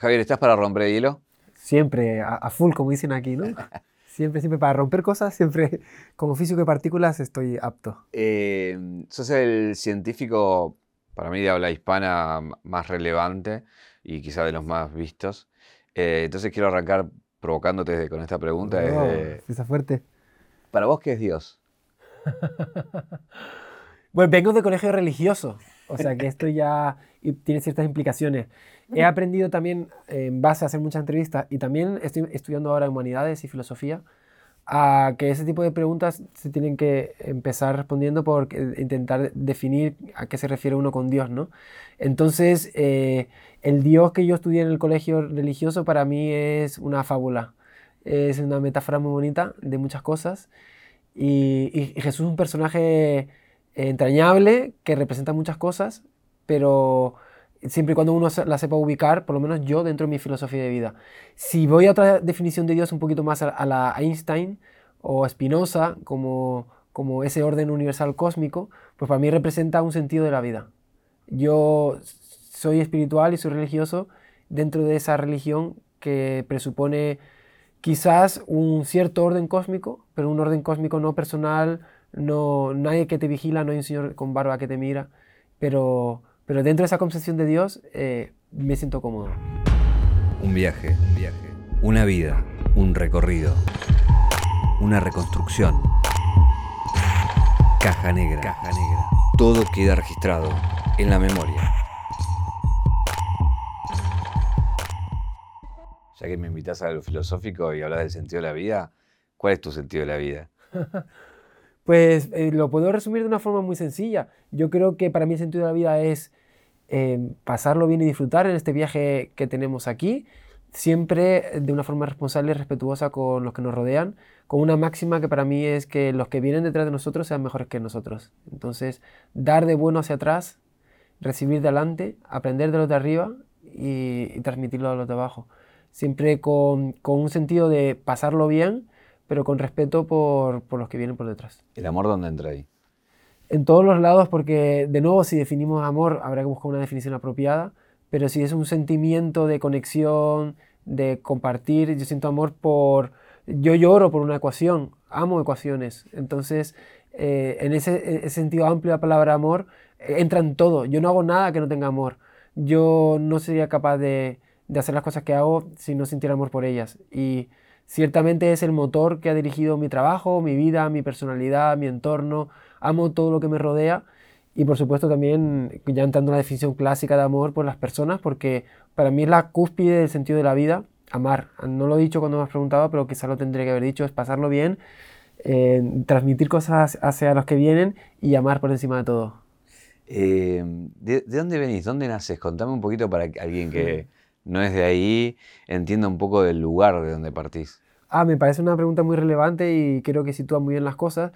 Javier, ¿estás para romper el hielo? Siempre, a, full, como dicen aquí, ¿no? siempre, siempre para romper cosas, siempre como físico de partículas estoy apto. Eh, sos el científico, para mí de habla hispana, más relevante y quizá de los más vistos. Eh, entonces quiero arrancar provocándote con esta pregunta. Oh, fuerte. ¿Para vos qué es Dios? bueno, vengo de colegio religioso, o sea que esto ya tiene ciertas implicaciones. He aprendido también, en base a hacer muchas entrevistas, y también estoy estudiando ahora humanidades y filosofía, a que ese tipo de preguntas se tienen que empezar respondiendo por intentar definir a qué se refiere uno con Dios, ¿no? Entonces, eh, el Dios que yo estudié en el colegio religioso para mí es una fábula, es una metáfora muy bonita de muchas cosas, y, y Jesús es un personaje entrañable que representa muchas cosas, pero siempre y cuando uno la sepa ubicar, por lo menos yo dentro de mi filosofía de vida. Si voy a otra definición de Dios un poquito más a, la Einstein o a Spinoza, como, como ese orden universal cósmico, pues para mí representa un sentido de la vida. Yo soy espiritual y soy religioso dentro de esa religión que presupone quizás un cierto orden cósmico, pero un orden cósmico no personal, no nadie que te vigila, no hay un señor con barba que te mira, pero pero dentro de esa concepción de Dios eh, me siento cómodo. Un viaje, un viaje. Una vida, un recorrido. Una reconstrucción. Caja negra. Caja negra. Todo queda registrado en la memoria. Ya que me invitas a lo filosófico y hablas del sentido de la vida, ¿cuál es tu sentido de la vida? pues eh, lo puedo resumir de una forma muy sencilla. Yo creo que para mí el sentido de la vida es pasarlo bien y disfrutar en este viaje que tenemos aquí, siempre de una forma responsable y respetuosa con los que nos rodean, con una máxima que para mí es que los que vienen detrás de nosotros sean mejores que nosotros. Entonces, dar de bueno hacia atrás, recibir de adelante, aprender de los de arriba y, transmitirlo a los de abajo. Siempre con, con, un sentido de pasarlo bien, pero con respeto por, por los que vienen por detrás. ¿El amor dónde entra ahí? En todos los lados, porque de nuevo si definimos amor habrá que buscar una definición apropiada, pero si es un sentimiento de conexión, de compartir, yo siento amor por, yo lloro por una ecuación, amo ecuaciones, entonces eh, en ese, sentido amplio la palabra amor eh, entra en todo, yo no hago nada que no tenga amor, yo no sería capaz de, de hacer las cosas que hago si no sintiera amor por ellas. Y ciertamente es el motor que ha dirigido mi trabajo, mi vida, mi personalidad, mi entorno, amo todo lo que me rodea y por supuesto también, ya entrando en la definición clásica de amor por las personas, porque para mí es la cúspide del sentido de la vida, amar. No lo he dicho cuando me has preguntado, pero quizá lo tendría que haber dicho, es pasarlo bien, eh, transmitir cosas hacia los que vienen y amar por encima de todo. Eh, ¿de, dónde venís? ¿Dónde naces? Contame un poquito para que alguien que no es de ahí entienda un poco del lugar de donde partís. Ah, me parece una pregunta muy relevante y creo que sitúa muy bien las cosas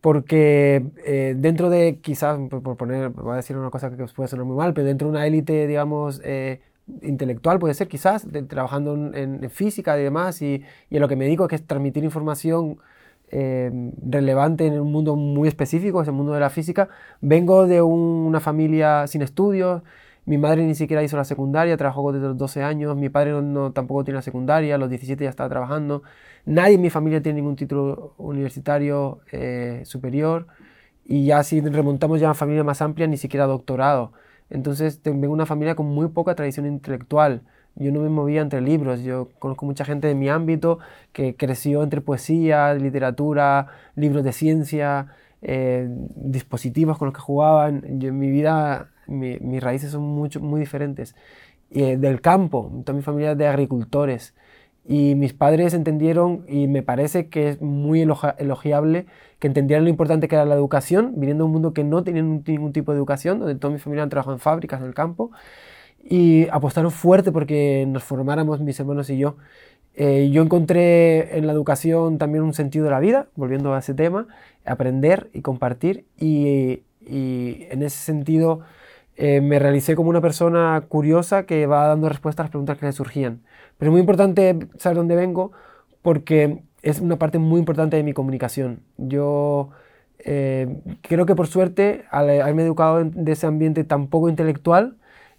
porque eh, dentro de, quizás, por poner, voy a decir una cosa que puede sonar muy mal, pero dentro de una élite, digamos, eh, intelectual puede ser quizás, trabajando en, física y demás, y, y, a lo que me dedico es que transmitir información eh, relevante en un mundo muy específico, es el mundo de la física. Vengo de una familia sin estudios, mi madre ni siquiera hizo la secundaria, trabajó desde los 12 años, mi padre no, tampoco tiene la secundaria, a los 17 ya estaba trabajando. Nadie en mi familia tiene ningún título universitario eh, superior y ya si remontamos ya a familia más amplia, ni siquiera doctorado. Entonces tengo una familia con muy poca tradición intelectual. Yo no me movía entre libros, yo conozco mucha gente de mi ámbito que creció entre poesía, literatura, libros de ciencia, eh, dispositivos con los que jugaban. Yo en mi vida mis raíces son mucho, muy diferentes. Eh, del campo, toda mi familia es de agricultores. Y mis padres entendieron, y me parece que es muy elogiable, que entendieran lo importante que era la educación, viniendo de un mundo que no tenía ningún tipo de educación, donde toda mi familia han trabajado en fábricas, en el campo, y apostaron fuerte porque nos formáramos mis hermanos y yo. Eh, yo encontré en la educación también un sentido de la vida, volviendo a ese tema, aprender y compartir, y, y en ese sentido eh, me realicé como una persona curiosa que va dando respuestas a las preguntas que le surgían. Pero es muy importante saber dónde vengo porque es una parte muy importante de mi comunicación. Yo eh, creo que por suerte, al haberme educado en, ese ambiente tan poco intelectual,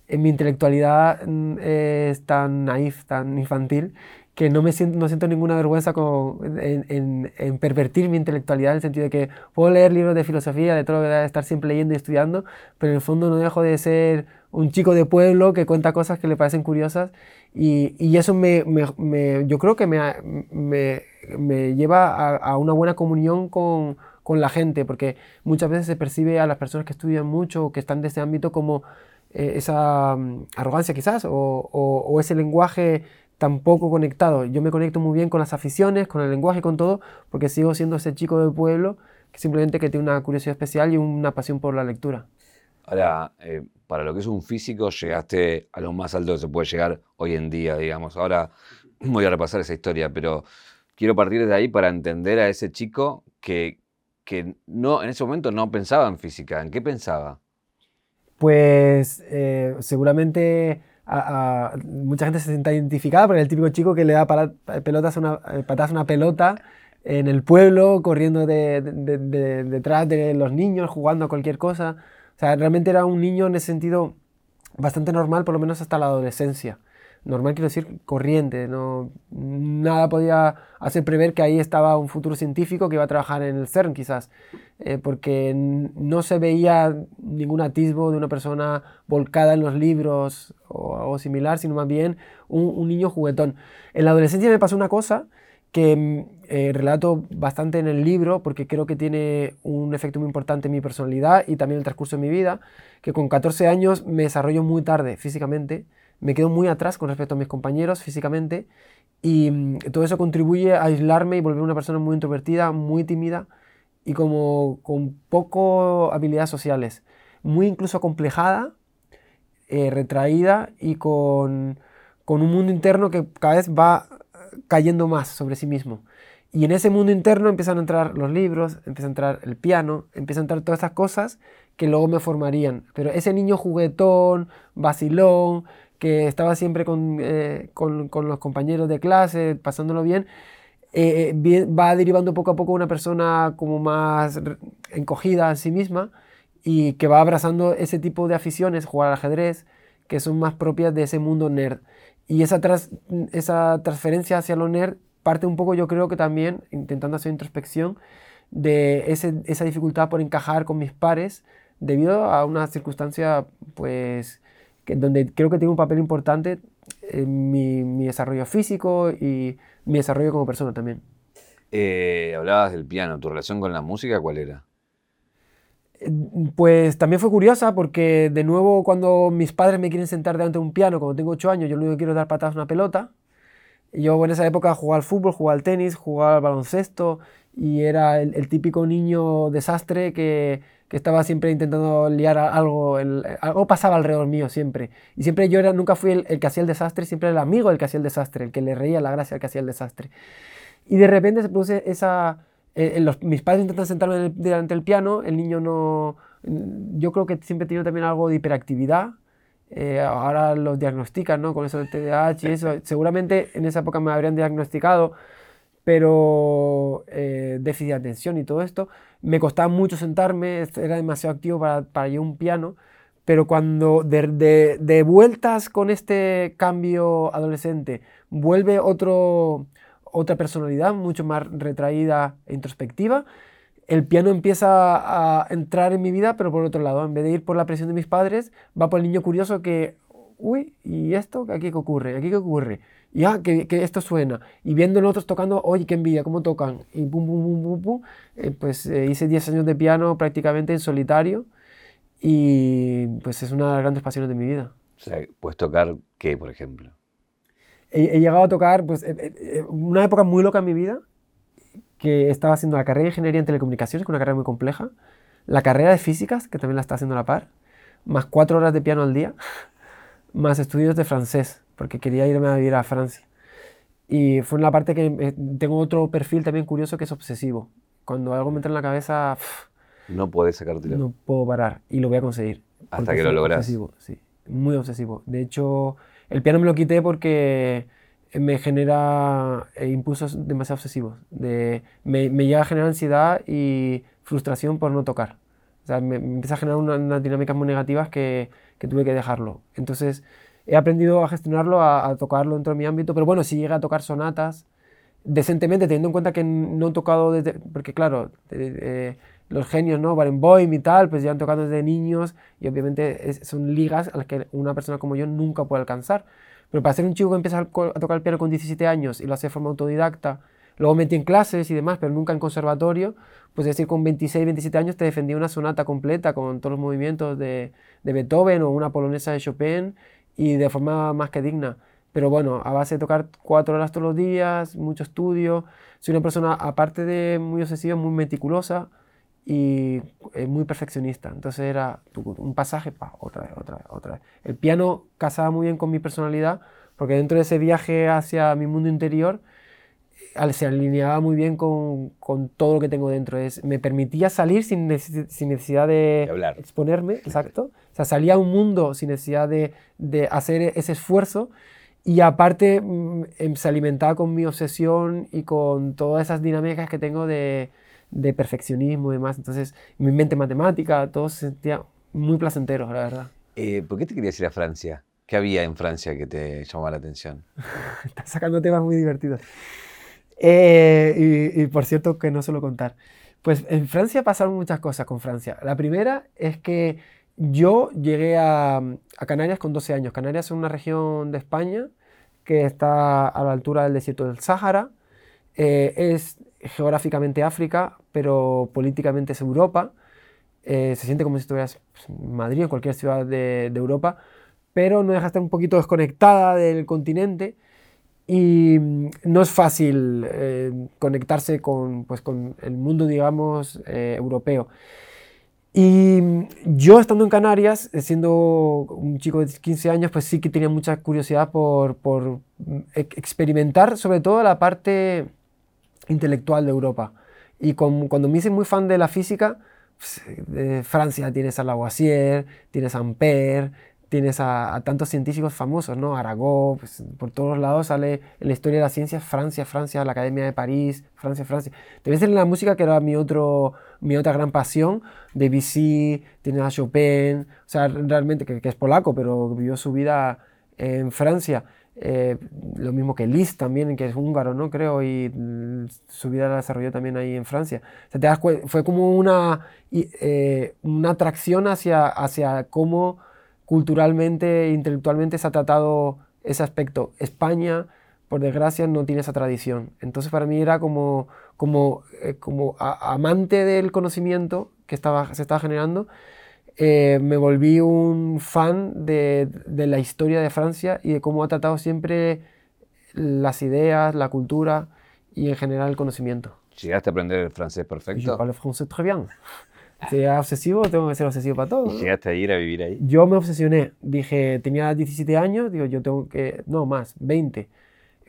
en mi intelectualidad mm, es tan naif, tan infantil, que no me siento, no siento ninguna vergüenza en, en, pervertir mi intelectualidad en el sentido de que puedo leer libros de filosofía, de todo lo que de estar siempre leyendo y estudiando, pero en el fondo no dejo de ser un chico de pueblo que cuenta cosas que le parecen curiosas y, y eso me, me, yo creo que me, me lleva a, a, una buena comunión con, con, la gente, porque muchas veces se percibe a las personas que estudian mucho o que están de ese ámbito como eh, esa mm, arrogancia quizás o, o, o ese lenguaje tampoco conectado. Yo me conecto muy bien con las aficiones, con el lenguaje, con todo, porque sigo siendo ese chico del pueblo que simplemente que tiene una curiosidad especial y una pasión por la lectura. Ahora, eh, para lo que es un físico, llegaste a lo más alto que se puede llegar hoy en día, digamos. Ahora voy a repasar esa historia, pero quiero partir de ahí para entender a ese chico que, que no, en ese momento no pensaba en física. ¿En qué pensaba? Pues eh, seguramente mucha gente se sienta identificada porque el típico chico que le da pelotas una, eh, patadas a una pelota en el pueblo, corriendo detrás de los niños, jugando a cualquier cosa. O sea, realmente era un niño en ese sentido bastante normal, por lo menos hasta la adolescencia normal quiero decir corriente, no, nada podía hacer prever que ahí estaba un futuro científico que iba a trabajar en el CERN quizás, eh, porque no se veía ningún atisbo de una persona volcada en los libros o algo similar, sino más bien un, niño juguetón. En la adolescencia me pasó una cosa que mm, eh, relato bastante en el libro porque creo que tiene un efecto muy importante en mi personalidad y también en el transcurso de mi vida, que con 14 años me desarrollo muy tarde físicamente, me quedo muy atrás con respecto a mis compañeros físicamente y mm, todo eso contribuye a aislarme y volver una persona muy introvertida, muy tímida y como con poco habilidades sociales, muy incluso complejada, eh, retraída y con, con un mundo interno que cada vez va cayendo más sobre sí mismo. Y en ese mundo interno empiezan a entrar los libros, empieza a entrar el piano, empiezan a entrar todas esas cosas que luego me formarían. Pero ese niño juguetón, vacilón, que estaba siempre eh, con, con, los compañeros de clase, pasándolo bien, eh, eh, va derivando poco a poco una persona como más encogida a sí misma y que va abrazando ese tipo de aficiones, jugar al ajedrez, que son más propias de ese mundo nerd. Y esa, esa transferencia hacia lo nerd parte un poco, yo creo que también, intentando hacer introspección, de ese, esa dificultad por encajar con mis pares debido a una circunstancia, pues, donde creo que tiene un papel importante en mi, desarrollo físico y mi desarrollo como persona también. Eh, hablabas del piano, ¿tu relación con la música cuál era? Pues también fue curiosa porque de nuevo cuando mis padres me quieren sentar delante de un piano, cuando tengo 8 años, yo lo único que quiero es dar patadas a una pelota. Yo en esa época jugaba al fútbol, jugaba al tenis, jugaba al baloncesto y era el típico niño desastre que, que estaba siempre intentando liar algo, algo pasaba alrededor mío siempre. Y siempre yo era, nunca fui el, que hacía el desastre, siempre el amigo del que hacía el desastre, el que le reía la gracia al que hacía el desastre. Y de repente se produce esa... Eh, los, mis padres intentan sentarme delante del piano, el niño no... Yo creo que siempre he tenido también algo de hiperactividad. Eh, ahora lo diagnostican, ¿no? Con eso del TDAH y eso. Seguramente en esa época me habrían diagnosticado pero eh, déficit de atención y todo esto. Me costaba mucho sentarme, era demasiado activo para, para yo un piano, pero cuando de, de, vueltas con este cambio adolescente vuelve otro, otra personalidad mucho más retraída e introspectiva, el piano empieza a entrar en mi vida, pero por otro lado, en vez de ir por la presión de mis padres, va por el niño curioso que, uy, ¿y esto? ¿Aquí qué ocurre? ¿Aquí qué ocurre? Y ah, que, que, esto suena. Y viendo otros tocando, oye, qué envidia, cómo tocan. Y pum, pum, pum, pum, pum. Eh, pues eh, hice 10 años de piano prácticamente en solitario. Y pues es una de las grandes pasiones de mi vida. O sea, ¿puedes tocar qué, por ejemplo? He, llegado a tocar, pues, eh, una época muy loca en mi vida, que estaba haciendo la carrera de Ingeniería en Telecomunicaciones, que es una carrera muy compleja, la carrera de Físicas, que también la está haciendo a la par, más cuatro horas de piano al día, más estudios de francés porque quería irme a vivir a Francia. Y fue una parte que eh, tengo otro perfil también curioso que es obsesivo. Cuando algo me entra en la cabeza... no puedes sacártelo. No puedo parar y lo voy a conseguir. Hasta que lo logras. Obsesivo, sí. Muy obsesivo. De hecho, el piano me lo quité porque me genera eh, impulsos demasiado obsesivos. De, me, me llega a generar ansiedad y frustración por no tocar. O sea, me, empieza a generar unas dinámicas muy negativas que, que, tuve que dejarlo. Entonces, he aprendido a gestionarlo, a, tocarlo dentro de mi ámbito, pero bueno, si llega a tocar sonatas decentemente, teniendo en cuenta que no he tocado desde, porque claro, los genios, ¿no? Barenboim y tal, pues ya han tocado desde niños y obviamente son ligas a las que una persona como yo nunca puede alcanzar. Pero para ser un chico que empieza a, tocar el piano con 17 años y lo hace de forma autodidacta, luego metí en clases y demás, pero nunca en conservatorio, pues es decir, con 26, 27 años te defendí una sonata completa con todos los movimientos de, de Beethoven o una polonesa de Chopin y de forma más que digna. Pero bueno, a base de tocar cuatro horas todos los días, mucho estudio, soy una persona, aparte de muy obsesiva, muy meticulosa y eh, muy perfeccionista. Entonces era un pasaje, pa, otra vez, otra vez, otra vez. El piano casaba muy bien con mi personalidad, porque dentro de ese viaje hacia mi mundo interior, se alineaba muy bien con, con, todo lo que tengo dentro. Es, me permitía salir sin, sin necesidad de, exponerme, exacto. O sea, salía a un mundo sin necesidad de, de hacer ese esfuerzo y aparte mm, em, se alimentaba con mi obsesión y con todas esas dinámicas que tengo de, de perfeccionismo y demás. Entonces, mi mente matemática, todo se sentía muy placentero, la verdad. Eh, ¿Por qué te querías ir a Francia? ¿Qué había en Francia que te llamaba la atención? Estás sacando temas muy divertidos. Eh, y, por cierto, que no suelo contar. Pues en Francia pasaron muchas cosas con Francia. La primera es que yo llegué a, a, Canarias con 12 años. Canarias es una región de España que está a la altura del desierto del Sáhara. Eh, es geográficamente África, pero políticamente es Europa. Eh, se siente como si estuvieras en Madrid o cualquier ciudad de, Europa, pero no deja de estar un poquito desconectada del continente y mm, no es fácil eh, conectarse con, pues, con, el mundo, digamos, eh, europeo. Y mm, yo estando en Canarias, eh, siendo un chico de 15 años, pues sí que tenía mucha curiosidad por, por mm, experimentar sobre todo la parte intelectual de Europa. Y cuando me hice muy fan de la física, pues, de Francia tienes a Lavoisier, tienes a Ampère, tienes a, tantos científicos famosos, ¿no? Arago, pues, por todos lados sale en la historia de la ciencia Francia, Francia, la Academia de París, Francia, Francia. Te ves en la música que era mi, otro, mi otra gran pasión, Debussy, tienes a Chopin, o sea, realmente, que, es polaco, pero vivió su vida en Francia. Eh, lo mismo que Liszt también, que es húngaro, ¿no? Creo, y su vida la desarrolló también ahí en Francia. O sea, te das fue como una, eh, una atracción hacia, hacia cómo culturalmente, intelectualmente se ha tratado ese aspecto. España, por desgracia, no tiene esa tradición. Entonces para mí era como, como, eh, como amante del conocimiento que estaba, se estaba generando, eh, me volví un fan de, de, la historia de Francia y de cómo ha tratado siempre las ideas, la cultura y en general el conocimiento. ¿Llegaste a aprender el francés perfecto? Je parle français très bien sea obsesivo, tengo que ser obsesivo para todo. ¿Y llegaste a ir a vivir ahí? Yo me obsesioné. Dije, tenía 17 años, digo, yo tengo que. No, más, 20.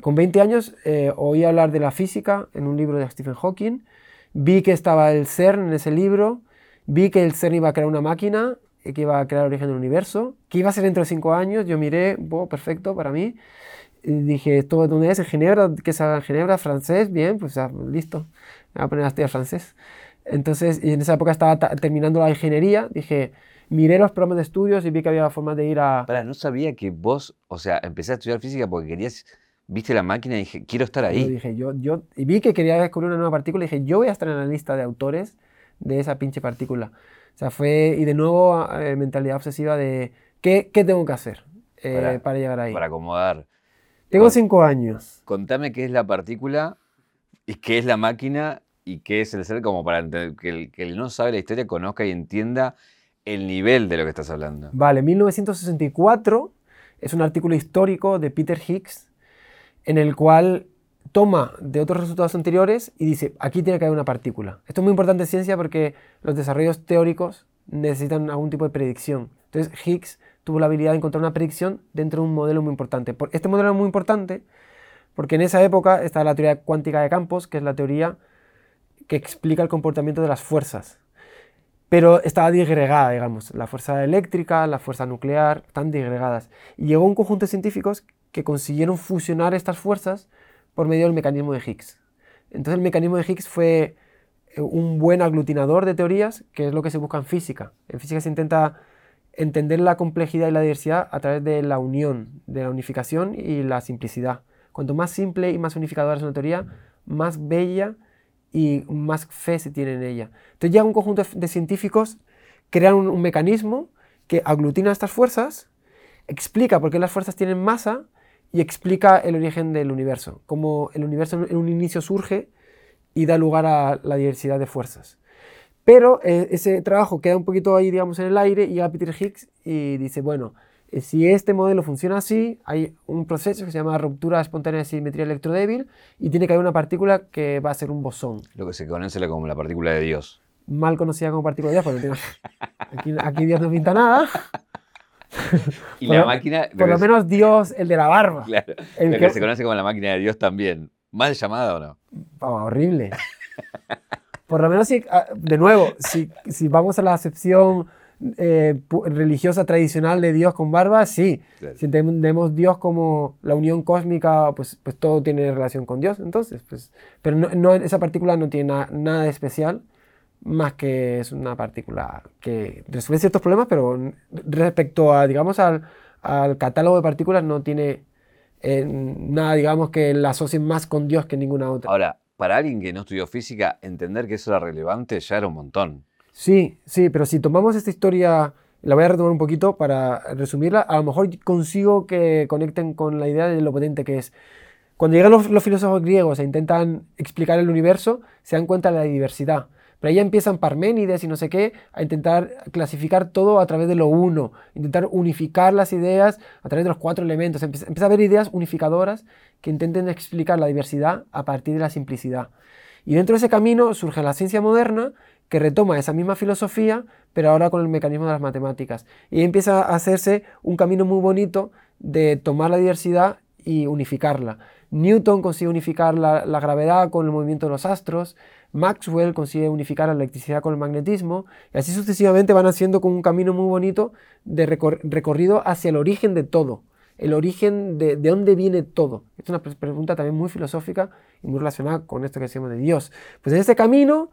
Con 20 años eh, oí hablar de la física en un libro de Stephen Hawking. Vi que estaba el CERN en ese libro. Vi que el CERN iba a crear una máquina que iba a crear el origen del universo. Que iba a ser dentro de 5 años. Yo miré, oh, perfecto para mí. Y dije, ¿esto dónde es? ¿En Ginebra? ¿Qué es en Ginebra? ¿Francés? Bien, pues ya, listo. Me voy a poner a estudiar francés. Entonces, en esa época estaba terminando la ingeniería, dije, miré los programas de estudios y vi que había formas de ir a... Para, no sabía que vos, o sea, empecé a estudiar física porque querías, viste la máquina y dije, quiero estar ahí. Yo dije, yo, yo, y vi que quería descubrir una nueva partícula y dije, yo voy a estar en la lista de autores de esa pinche partícula. O sea, fue, y de nuevo, eh, mentalidad obsesiva de, ¿qué, qué tengo que hacer eh, para, llegar ahí? Para acomodar. Tengo cinco años. Contame qué es la partícula y qué es la máquina y qué es el ser como para que el que no sabe la historia conozca y entienda el nivel de lo que estás hablando. Vale, 1964 es un artículo histórico de Peter Higgs en el cual toma de otros resultados anteriores y dice, aquí tiene que haber una partícula. Esto es muy importante en ciencia porque los desarrollos teóricos necesitan algún tipo de predicción. Entonces Higgs tuvo la habilidad de encontrar una predicción dentro de un modelo muy importante. Este modelo es muy importante porque en esa época está la teoría cuántica de campos, que es la teoría que explica el comportamiento de las fuerzas. Pero estaba disgregada, digamos. La fuerza eléctrica, la fuerza nuclear, están disgregadas. Y llegó un conjunto de científicos que consiguieron fusionar estas fuerzas por medio del mecanismo de Higgs. Entonces el mecanismo de Higgs fue eh, un buen aglutinador de teorías, que es lo que se busca en física. En física se intenta entender la complejidad y la diversidad a través de la unión, de la unificación y la simplicidad. Cuanto más simple y más unificadora es una teoría, más bella y más fe se tiene en ella. Entonces ya un conjunto de científicos crean un, mecanismo que aglutina estas fuerzas, explica por qué las fuerzas tienen masa y explica el origen del universo, cómo el universo en un inicio surge y da lugar a la diversidad de fuerzas. Pero eh, ese trabajo queda un poquito ahí, digamos, en el aire y llega Peter Higgs y dice, bueno, si este modelo funciona así, hay un proceso que se llama ruptura espontánea de simetría electrodébil y tiene que haber una partícula que va a ser un bosón. Lo que se conoce como la partícula de Dios. Mal conocida como partícula de Dios, porque aquí, aquí, Dios no pinta nada. y la máquina... Por lo menos Dios, el de la barba. Claro, el que, se conoce como la máquina de Dios también. ¿Mal llamada o no? horrible. Por lo menos, si, ah, de nuevo, si, si vamos a la acepción eh, religiosa tradicional de Dios con barba, sí. Si entendemos Dios como la unión cósmica, pues, pues todo tiene relación con Dios, entonces, pues, pero no, esa partícula no tiene nada de especial, más que es una partícula que resuelve ciertos problemas, pero respecto a, digamos, al, al catálogo de partículas no tiene eh, nada, digamos, que la asocien más con Dios que ninguna otra. Ahora, para alguien que no estudió física, entender que eso era relevante ya era un montón. Sí, sí, pero si tomamos esta historia, la voy a retomar un poquito para resumirla, a lo mejor consigo que conecten con la idea de lo potente que es. Cuando llegan los, filósofos griegos e intentan explicar el universo, se dan cuenta de la diversidad. Pero ahí empiezan Parménides y no sé qué a intentar clasificar todo a través de lo uno, intentar unificar las ideas a través de los cuatro elementos. Empieza, empieza a haber ideas unificadoras que intenten explicar la diversidad a partir de la simplicidad. Y dentro de ese camino surge la ciencia moderna que retoma esa misma filosofía, pero ahora con el mecanismo de las matemáticas. Y empieza a hacerse un camino muy bonito de tomar la diversidad y unificarla. Newton consigue unificar la, gravedad con el movimiento de los astros, Maxwell consigue unificar la electricidad con el magnetismo, y así sucesivamente van haciendo con un camino muy bonito de recorrido hacia el origen de todo, el origen de, de dónde viene todo. Es una pregunta también muy filosófica y muy relacionada con esto que decimos de Dios. Pues en este camino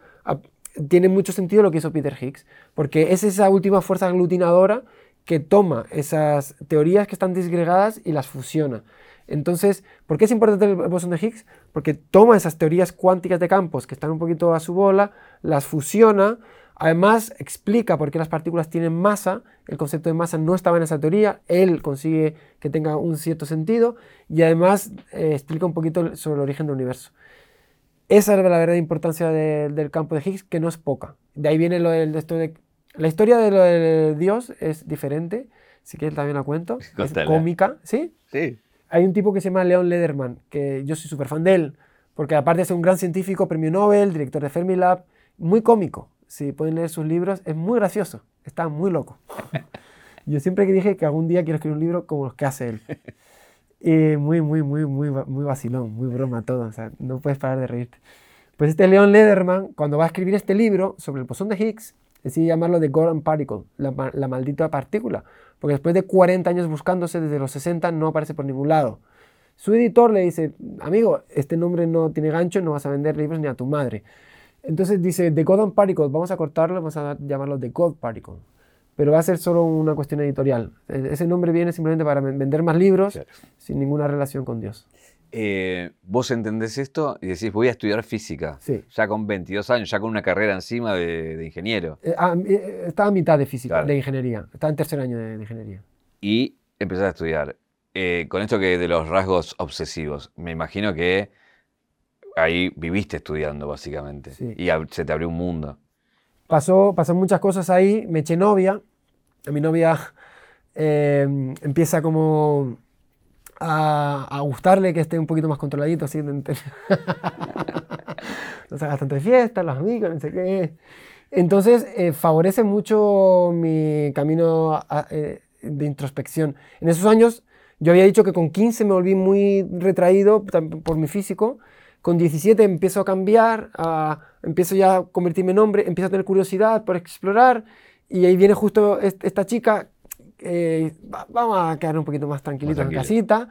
tiene mucho sentido lo que hizo Peter Higgs, porque es esa última fuerza aglutinadora que toma esas teorías que están disgregadas y las fusiona. Entonces, ¿por qué es importante el bosón de Higgs? Porque toma esas teorías cuánticas de campos que están un poquito a su bola, las fusiona, además explica por qué las partículas tienen masa, el concepto de masa no estaba en esa teoría, él consigue que tenga un cierto sentido y además eh, explica un poquito sobre el origen del universo. Esa es la verdadera importancia del campo de Higgs, que no es poca. De ahí viene lo del, esto de... La historia de lo de Dios es diferente, si quieres también la cuento. Es cómica, ¿sí? Sí. Hay un tipo que se llama Leon Lederman, que yo soy súper fan de él, porque aparte ser un gran científico, premio Nobel, director de Fermilab, muy cómico. Si pueden leer sus libros, es muy gracioso, está muy loco. yo siempre dije que algún día quiero escribir un libro como los que hace él. Y muy, muy, muy, muy, muy vacilón, muy broma todo, o sea, no puedes parar de reírte. Pues este Leon Lederman, cuando va a escribir este libro sobre el bosón de Higgs, decide llamarlo The Golden Particle, la, maldita partícula, porque después de 40 años buscándose desde los 60 no aparece por ningún lado. Su editor le dice, amigo, este nombre no tiene gancho, no vas a vender libros ni a tu madre. Entonces dice, The Golden Particle, vamos a cortarlo, vamos a llamarlo The Gold Particle pero va a ser solo una cuestión editorial. E-, ese nombre viene simplemente para vender más libros sin ninguna relación con Dios. Eh, vos entendés esto y decís, voy a estudiar física. Sí. Ya con 22 años, ya con una carrera encima de, ingeniero. Eh, ah, eh, estaba a mitad de física, de ingeniería. Estaba en tercer año de, ingeniería. Y empezás a estudiar. con esto que de los rasgos obsesivos, me imagino que ahí viviste estudiando, básicamente. Y se te abrió un mundo. Pasó, pasó muchas cosas ahí, me eché novia, a mi novia em, empieza como a, gustarle que esté un poquito más controladito, así, tanto de fiesta, los amigos, no sé qué. Entonces eh, favorece mucho mi camino eh, de introspección. En esos años yo había dicho que con 15 me volví muy retraído por mi físico con 17 empiezo a cambiar, empiezo ya a convertirme en hombre, empiezo a tener curiosidad por explorar y ahí viene justo esta chica, vamos a quedar un poquito más tranquilitos en casita.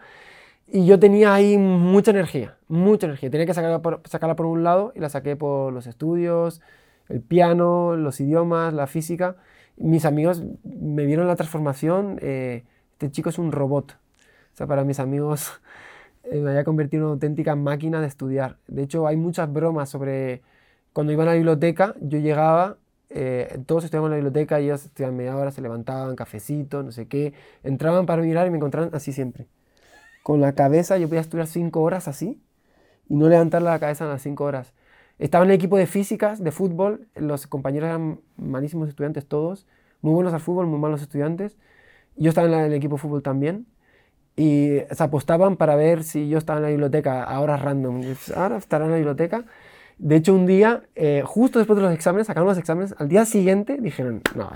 Y yo tenía ahí mucha energía, mucha energía. Tenía que sacarla por, sacarla por un lado y la saqué por los estudios, el piano, los idiomas, la física. Mis amigos me vieron la transformación. Eh, este chico es un robot. O sea, para mis amigos eh, me había convertido en una auténtica máquina de estudiar. De hecho, hay muchas bromas sobre cuando iban a la biblioteca, yo llegaba, eh, todos estudiaban en la biblioteca, ellos estudiaban media hora, se levantaban, cafecito, no sé qué, entraban para mirar y me encontraban así siempre con la cabeza, yo podía estudiar cinco horas así y no levantar la cabeza en las cinco horas. Estaba en el equipo de físicas, de fútbol, los compañeros eran malísimos estudiantes todos, muy buenos al fútbol, muy malos estudiantes. Yo estaba en, el equipo de fútbol también y se apostaban para ver si yo estaba en la biblioteca a horas random. Ahora estará en la biblioteca. De hecho, un día, eh, justo después de los exámenes, sacaron los exámenes, al día siguiente dijeron, no,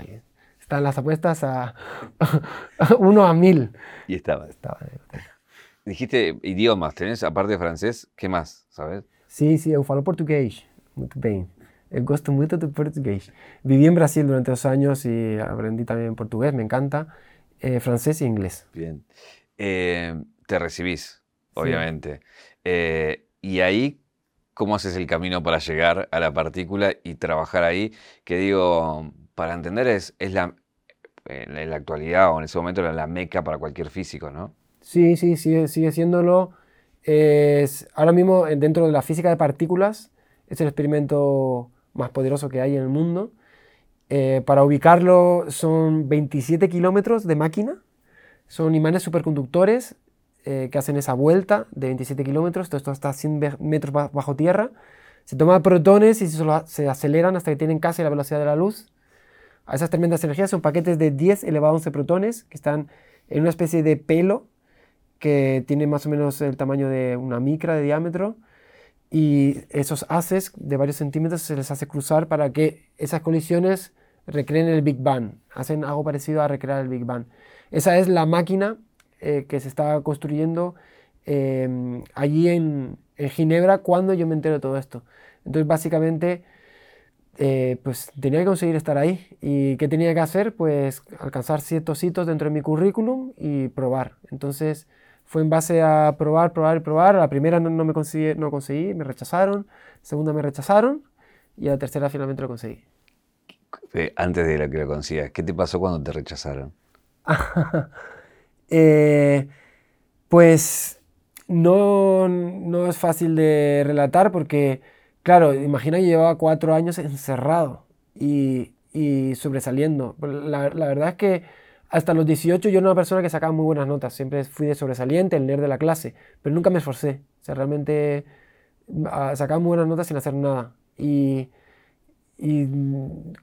están las apuestas a, uno a mil. Y estaba. estaba en la biblioteca. Dijiste idiomas, ¿tenés aparte de francés? ¿Qué más, sabes? Sí, sí, eu falo portugués, muy bien. Eu gosto mucho de portugués. Viví en Brasil durante dos años y aprendí también portugués, me encanta, eh, francés y inglés. Bien. Eh, te recibís, obviamente. Eh, y ahí, ¿cómo haces el camino para llegar a la partícula y trabajar ahí? Que digo, para entender, es, es la, en la actualidad o en ese momento la meca para cualquier físico, ¿no? Sí, sí, sigue, sigue siéndolo. Es, ahora mismo, eh, dentro de la física de partículas, es el experimento más poderoso que hay en el mundo. Eh, para ubicarlo son 27 kilómetros de máquina. Son imanes superconductores eh, que hacen esa vuelta de 27 kilómetros. Todo esto está a 100 metros bajo tierra. Se toman protones y se, se aceleran hasta que tienen casi la velocidad de la luz. A esas tremendas energías son paquetes de 10 elevado a 11 protones que están en una especie de pelo que tiene más o menos el tamaño de una micra de diámetro y esos haces de varios centímetros se les hace cruzar para que esas colisiones recreen el Big Bang, hacen algo parecido a recrear el Big Bang. Esa es la máquina eh, que se está construyendo em, allí en, en, Ginebra cuando yo me entero de todo esto. Entonces básicamente eh, pues tenía que conseguir estar ahí y ¿qué tenía que hacer? Pues alcanzar ciertos hitos dentro de mi currículum y probar. Entonces fue en base a probar, probar y probar. la primera no, me conseguí, no conseguí, me rechazaron. segunda me rechazaron. Y la tercera finalmente lo conseguí. Antes de que lo consigas, ¿qué te pasó cuando te rechazaron? Eh, pues no, no es fácil de relatar porque, claro, imagina que llevaba cuatro años encerrado y, y sobresaliendo. La, la verdad es que hasta los 18 yo era una persona que sacaba muy buenas notas, siempre fui de sobresaliente, el nerd de la clase, pero nunca me esforcé, o sea, realmente ah, sacaba muy buenas notas sin hacer nada. Y, y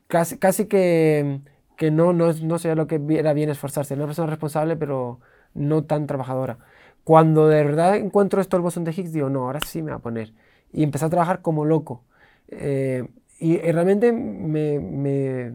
casi, casi que, que no, no, no sé lo que era bien esforzarse, una persona responsable, pero no tan trabajadora. Cuando de verdad encuentro esto el bosón de Higgs, digo, no, ahora sí me va a poner. Y empecé a trabajar como loco. Eh, y, realmente me, me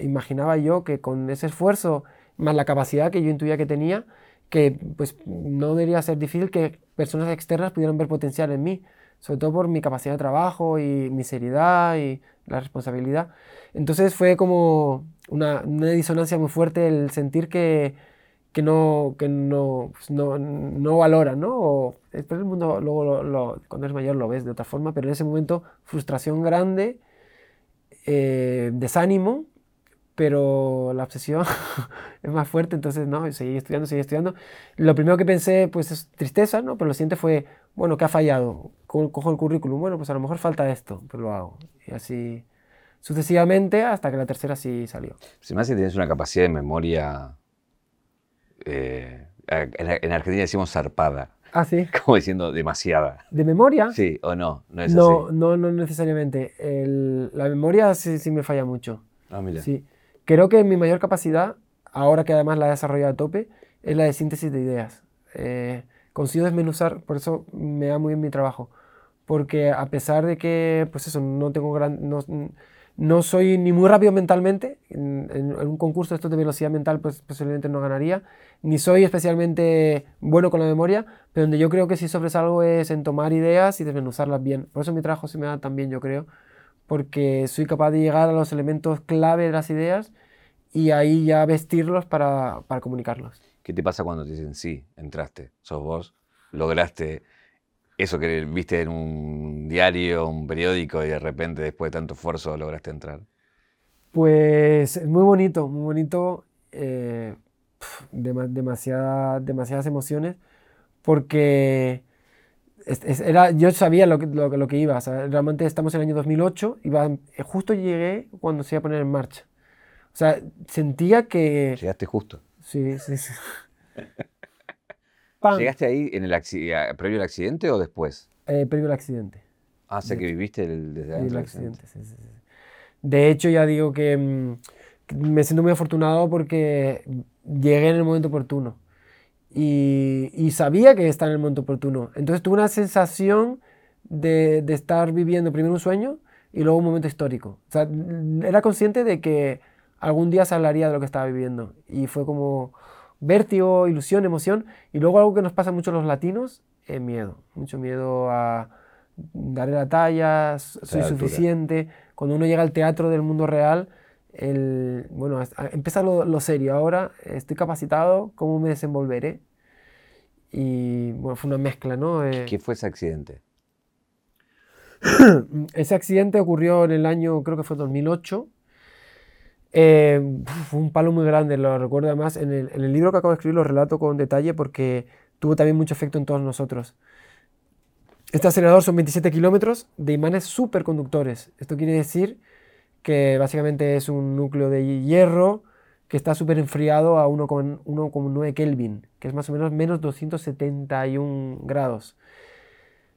imaginaba yo que con ese esfuerzo más la capacidad que yo intuía que tenía, que pues no debería ser difícil que personas externas pudieran ver potencial en mí, sobre todo por mi capacidad de trabajo y mi seriedad y la responsabilidad. Entonces fue como una, una disonancia muy fuerte el sentir que, que no, que no, pues no, no valora, ¿no? Después el mundo, luego lo, cuando eres mayor lo ves de otra forma, pero en ese momento frustración grande, eh, desánimo pero la obsesión es más fuerte, entonces no, seguí estudiando, seguí estudiando. Lo primero que pensé, pues es tristeza, ¿no? Pero lo siguiente fue, bueno, ¿qué ha fallado? Cojo el currículum, bueno, pues a lo mejor falta esto, pero lo hago. Y así sucesivamente hasta que la tercera sí salió. Se me hace que tienes una capacidad de memoria, eh, en, Argentina decimos zarpada. Ah, sí. Como diciendo demasiada. ¿De memoria? Sí, o no, no es no, así. No, no necesariamente. la memoria sí, sí me falla mucho. Ah, mira. Sí. Creo que mi mayor capacidad, ahora que además la he desarrollado a tope, es la de síntesis de ideas. Eh, consigo desmenuzar, por eso me da muy bien mi trabajo, porque a pesar de que, pues eso, no tengo gran, no, no soy ni muy rápido mentalmente, en, un concurso de estos de velocidad mental pues posiblemente no ganaría, ni soy especialmente bueno con la memoria, pero donde yo creo que sí sobresalgo es en tomar ideas y desmenuzarlas bien. Por eso mi trabajo se me da tan bien, yo creo, porque soy capaz de llegar a los elementos clave de las ideas y ahí ya vestirlos para, para comunicarlos. ¿Qué te pasa cuando te dicen sí, entraste, sos vos? lograste eso que viste en un diario, un periódico y de repente después de tanto esfuerzo lograste entrar? Pues muy bonito, muy bonito. Eh, demasiadas emociones porque era, yo sabía lo que, lo, que iba. realmente estamos en el año 2008 y justo llegué cuando se iba a poner en marcha. O sea, sentía que... Llegaste justo. Sí, sí, sí. ¿Llegaste ahí en el previo al accidente o después? Eh, previo al accidente. Ah, que viviste desde antes del accidente. Sí, sí, de hecho, ya digo que, mm, me siento muy afortunado porque llegué en el momento oportuno. Y, y, sabía que estaba en el momento oportuno. Entonces tuve una sensación de, de, estar viviendo primero un sueño y luego un momento histórico. O sea, era consciente de que algún día se hablaría de lo que estaba viviendo. Y fue como vértigo, ilusión, emoción. Y luego algo que nos pasa mucho a los latinos, es miedo. Mucho miedo a darle la talla, soy suficiente. Cuando uno llega al teatro del mundo real, el, bueno, empieza lo, serio. Ahora estoy capacitado, ¿cómo me desenvolveré? Y bueno, fue una mezcla, ¿no? Eh, ¿Qué fue ese accidente? ese accidente ocurrió en el año, creo que fue 2008. Eh, fue un palo muy grande, lo recuerdo además. En el, en el, libro que acabo de escribir lo relato con detalle porque tuvo también mucho efecto en todos nosotros. Este acelerador son 27 kilómetros de imanes superconductores. Esto quiere decir que básicamente es un núcleo de hierro que está súper enfriado a 1,9 Kelvin, que es más o menos menos 271 grados.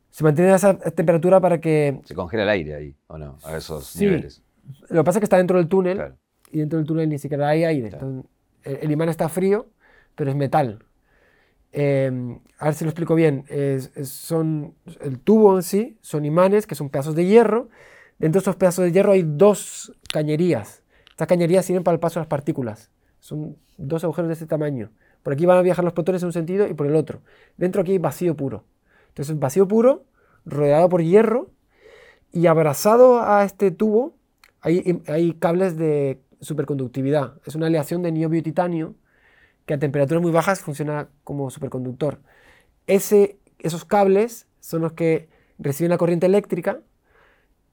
Se mantiene a esa temperatura para que... Se congela el aire ahí, ¿o no? A esos niveles. Lo que pasa es que está dentro del túnel y dentro del túnel ni siquiera hay aire. el, imán está frío, pero es metal. Em, a ver si lo explico bien. son el tubo en sí, son imanes que son pedazos de hierro Dentro de estos pedazos de hierro hay dos cañerías. Estas cañerías sirven para el paso de las partículas. Son dos agujeros de este tamaño. Por aquí van a viajar los protones en un sentido y por el otro. Dentro aquí hay vacío puro. Entonces, vacío puro, rodeado por hierro y abrazado a este tubo hay, hay cables de superconductividad. Es una aleación de niobio y titanio que a temperaturas muy bajas funciona como superconductor. Esos cables son los que reciben la corriente eléctrica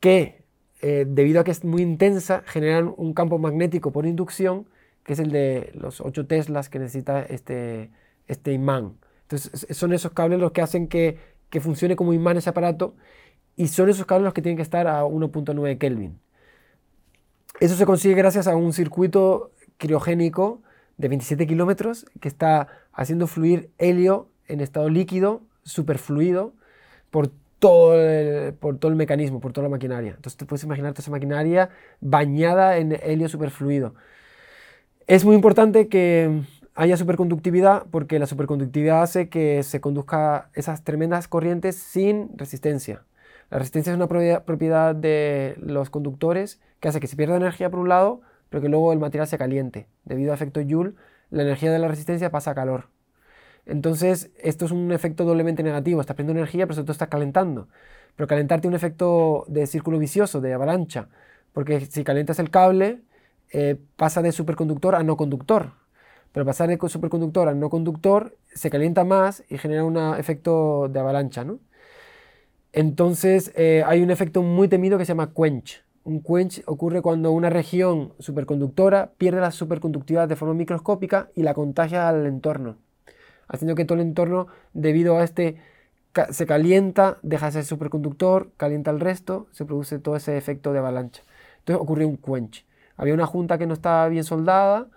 que, eh, debido a que es muy intensa, generan un campo magnético por inducción, que es el de los 8 teslas que necesita este, este imán. Entonces, son esos cables los que hacen que, que funcione como imán ese aparato y son esos cables los que tienen que estar a 1.9 Kelvin. Eso se consigue gracias a un circuito criogénico de 27 kilómetros que está haciendo fluir helio en estado líquido, superfluido, por todo el, por todo el mecanismo, por toda la maquinaria. Entonces te puedes imaginar toda esa maquinaria bañada en helio superfluido. Es muy importante que haya superconductividad porque la superconductividad hace que se conduzca esas tremendas corrientes sin resistencia. La resistencia es una propiedad de los conductores que hace que se pierda energía por un lado, pero que luego el material se caliente. Debido al efecto Joule, la energía de la resistencia pasa a calor. Entonces, esto es un efecto doblemente negativo. Estás perdiendo energía, pero sobre todo estás calentando. Pero calentar tiene un efecto de círculo vicioso, de avalancha. Porque si calientas el cable, eh, pasa de superconductor a no conductor. Pero pasar de superconductor a no conductor se calienta más y genera un efecto de avalancha. ¿no? Entonces, eh, hay un efecto muy temido que se llama quench. Un quench ocurre cuando una región superconductora pierde la superconductividad de forma microscópica y la contagia al entorno haciendo que todo el entorno, debido a este, se calienta, deja de ser superconductor, calienta el resto, se produce todo ese efecto de avalancha. Entonces ocurrió un quench. Había una junta que no estaba bien soldada,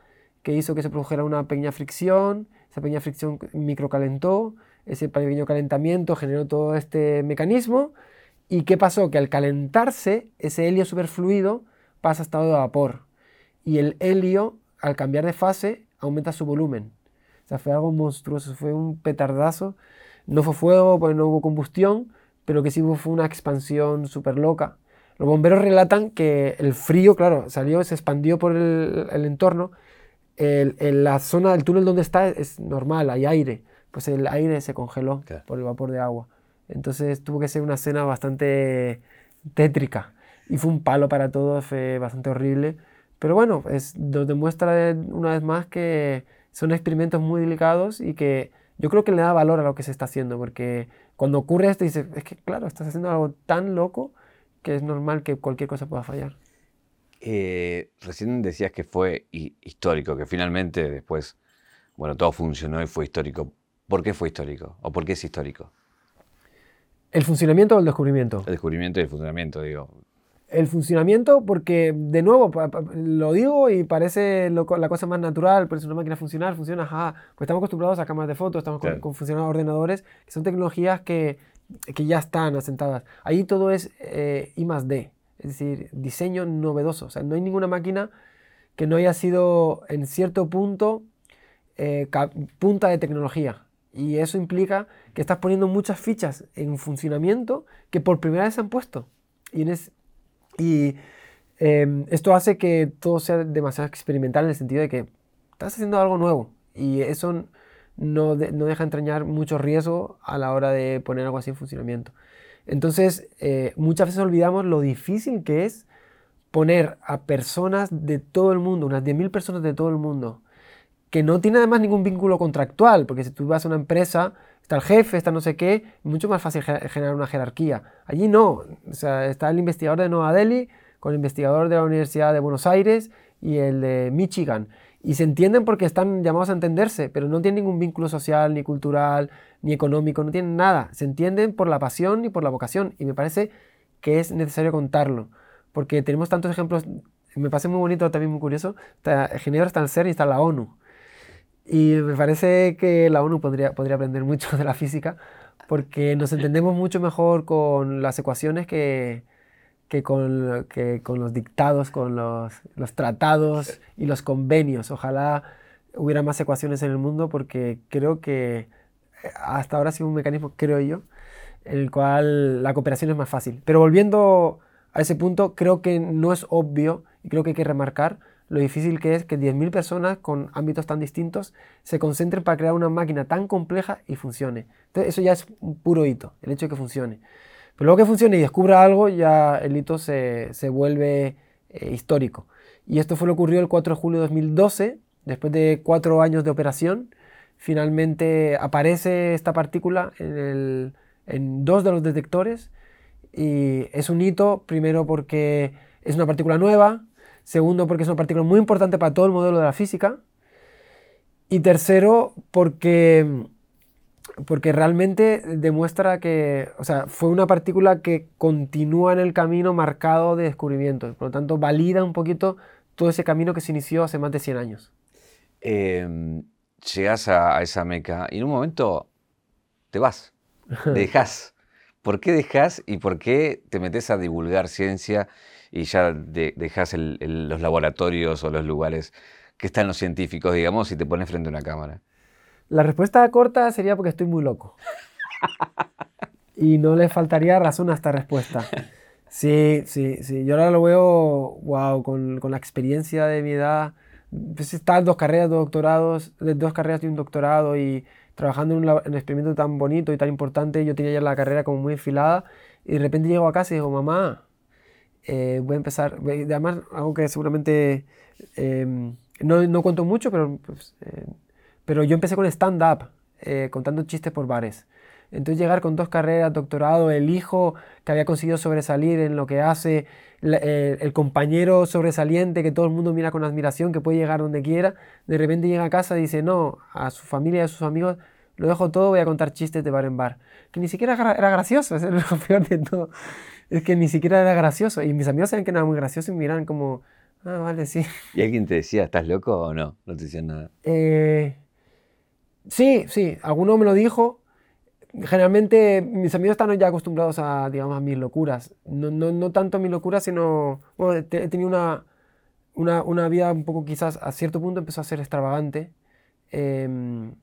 que hizo que se produjera una pequeña fricción, esa pequeña fricción microcalentó, ese pequeño calentamiento generó todo este mecanismo. ¿Y qué pasó? Que al calentarse, ese helio superfluido pasa a estado de vapor. Y el helio, al cambiar de fase, aumenta su volumen. O sea, fue algo monstruoso, fue un petardazo. No fue fuego, pues no hubo combustión, pero que sí fue una expansión súper loca. Los bomberos relatan que el frío, claro, salió, se expandió por el, entorno. En la zona del túnel donde está es normal, hay aire. Pues el aire se congeló por el vapor de agua. Entonces tuvo que ser una escena bastante tétrica. Y fue un palo para todos, fue bastante horrible. Pero bueno, es, nos demuestra una vez más que son experimentos muy delicados y que yo creo que le da valor a lo que se está haciendo, porque cuando ocurre esto, dices, es que claro, estás haciendo algo tan loco que es normal que cualquier cosa pueda fallar. Eh, recién decías que fue histórico, que finalmente después, bueno, todo funcionó y fue histórico. ¿Por qué fue histórico? ¿O por qué es histórico? ¿El funcionamiento o el descubrimiento? El descubrimiento y el funcionamiento, digo. El funcionamiento, porque de nuevo, lo digo y parece la cosa más natural, pero es una máquina funcional, funciona, ajá, pues estamos acostumbrados a cámaras de fotos, estamos con, con funcionando ordenadores, que son tecnologías que, que, ya están asentadas. Ahí todo es eh, I más D, es decir, diseño novedoso. O sea, no hay ninguna máquina que no haya sido en cierto punto eh, punta de tecnología. Y eso implica que estás poniendo muchas fichas en funcionamiento que por primera vez se han puesto. Y, em, esto hace que todo sea demasiado experimental en el sentido de que estás haciendo algo nuevo. Y eso no, no deja entrañar mucho riesgo a la hora de poner algo así en funcionamiento. Entonces, eh, muchas veces olvidamos lo difícil que es poner a personas de todo el mundo, unas 10.000 personas de todo el mundo, que no tiene además ningún vínculo contractual, porque si tú vas a una empresa, está el jefe, está no sé qué, mucho más fácil generar una jerarquía. Allí no, está el investigador de Nueva Delhi con el investigador de la Universidad de Buenos Aires y el de Michigan. Y se entienden porque están llamados a entenderse, pero no tienen ningún vínculo social, ni cultural, ni económico, no tienen nada. Se entienden por la pasión y por la vocación. Y me parece que es necesario contarlo, porque tenemos tantos ejemplos. Me parece muy bonito, también muy curioso. Está, Ginebra está el CERN y está la ONU. Y me parece que la ONU podría, podría aprender mucho de la física porque nos entendemos mucho mejor con las ecuaciones que, que, con, que con los dictados, con los, los, tratados y los convenios. Ojalá hubiera más ecuaciones en el mundo porque creo que hasta ahora ha sido un mecanismo, creo yo, en el cual la cooperación es más fácil. Pero volviendo a ese punto, creo que no es obvio y creo que hay que remarcar lo difícil que es que 10.000 personas con ámbitos tan distintos se concentren para crear una máquina tan compleja y funcione. Eso ya es un puro hito, el hecho de que funcione. Pero luego que funcione y descubra algo, ya el hito se, se vuelve eh, histórico. Y esto fue lo que ocurrió el 4 de julio de 2012, después de cuatro años de operación. Finalmente aparece esta partícula en, el, en dos de los detectores y es un hito, primero porque es una partícula nueva, Segundo, porque es una partícula muy importante para todo el modelo de la física. Y tercero, porque, porque realmente demuestra que, o sea, fue una partícula que continúa en el camino marcado de descubrimiento. Por lo tanto, valida un poquito todo ese camino que se inició hace más de 100 años. Em, llegas a, esa meca y en un momento te vas, dejas. ¿Por qué dejas y por qué te metes a divulgar ciencia y ya dejas los laboratorios o los lugares que están los científicos, digamos, y te pones frente a una cámara? La respuesta corta sería porque estoy muy loco. y no le faltaría razón a esta respuesta. Sí, sí, sí. Yo ahora lo veo, wow, con, con la experiencia de mi edad. Pues dos carreras, dos doctorados, dos carreras y un doctorado y trabajando en un, en un, experimento tan bonito y tan importante. Yo tenía ya la carrera como muy enfilada y de repente llego a casa y digo, mamá, eh, voy a empezar, además algo que seguramente em, no, no, cuento mucho, pero, pues, eh, pero yo empecé con stand-up, eh, contando chistes por bares. Entonces llegar con dos carreras, doctorado, el hijo que había conseguido sobresalir en lo que hace, el compañero sobresaliente que todo el mundo mira con admiración, que puede llegar donde quiera, de repente llega a casa y dice, no, a su familia y a sus amigos, lo dejo todo, voy a contar chistes de bar en bar. Que ni siquiera era gracioso, es lo peor de todo es que ni siquiera era gracioso. Y mis amigos saben que no era muy gracioso y me miran como, ah, vale, sí. ¿Y alguien te decía, estás loco o no? No te decían nada. Eh, sí, sí, alguno me lo dijo. Generalmente mis amigos están ya acostumbrados a, digamos, a mis locuras. No, no, no tanto a mis locuras, sino, bueno, he tenido una, una, una, vida un poco quizás a cierto punto empezó a ser extravagante. Em,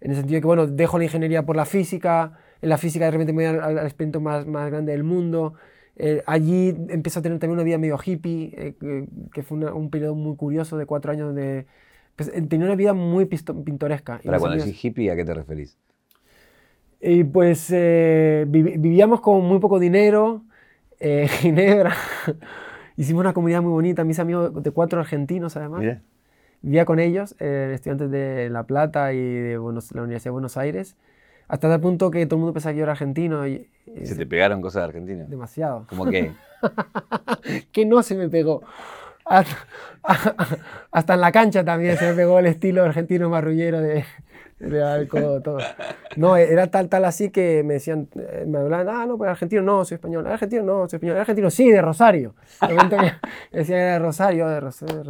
en el sentido de que, bueno, dejo la ingeniería por la física, en la física de repente me voy al, experimento más, más grande del mundo. Eh, allí empiezo a tener también una vida medio hippie, eh, que fue un periodo muy curioso de cuatro años donde pues, eh, tenía una vida muy pintoresca. Para cuando decís hippie, ¿a qué te referís? Y pues vivíamos con muy poco dinero, en Ginebra. Hicimos una comunidad muy bonita, mis amigos de cuatro argentinos además. vivía con ellos, eh, estudiantes de La Plata y de la Universidad de Buenos Aires, hasta tal punto que todo el mundo pensaba que yo era argentino. Y, ¿Se te pegaron cosas de Argentina? Demasiado. ¿Cómo qué? que no se me pegó. Hasta, en la cancha también se me pegó el estilo argentino marrullero de, de todo. No, era tal, tal así que me decían, eh, me hablaban, ah, no, pues argentino no, soy español, argentino no, soy español, argentino sí, de Rosario. decía de Rosario, de Rosario.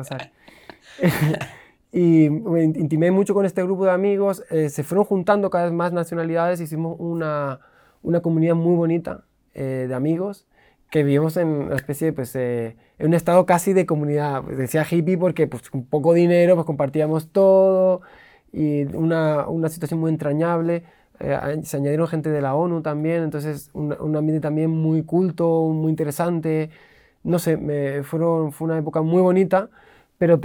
Y me intimé mucho con este grupo de amigos, eh, se fueron juntando cada vez más nacionalidades, hicimos una, una comunidad muy bonita eh, de amigos que vivimos en una especie de, pues, en un estado casi de comunidad. Decía hippie porque pues, con poco dinero pues, compartíamos todo y una, una situación muy entrañable. Eh, se añadieron gente de la ONU también, entonces un, un ambiente también muy culto, muy interesante. No sé, me, fueron, fue una época muy bonita, pero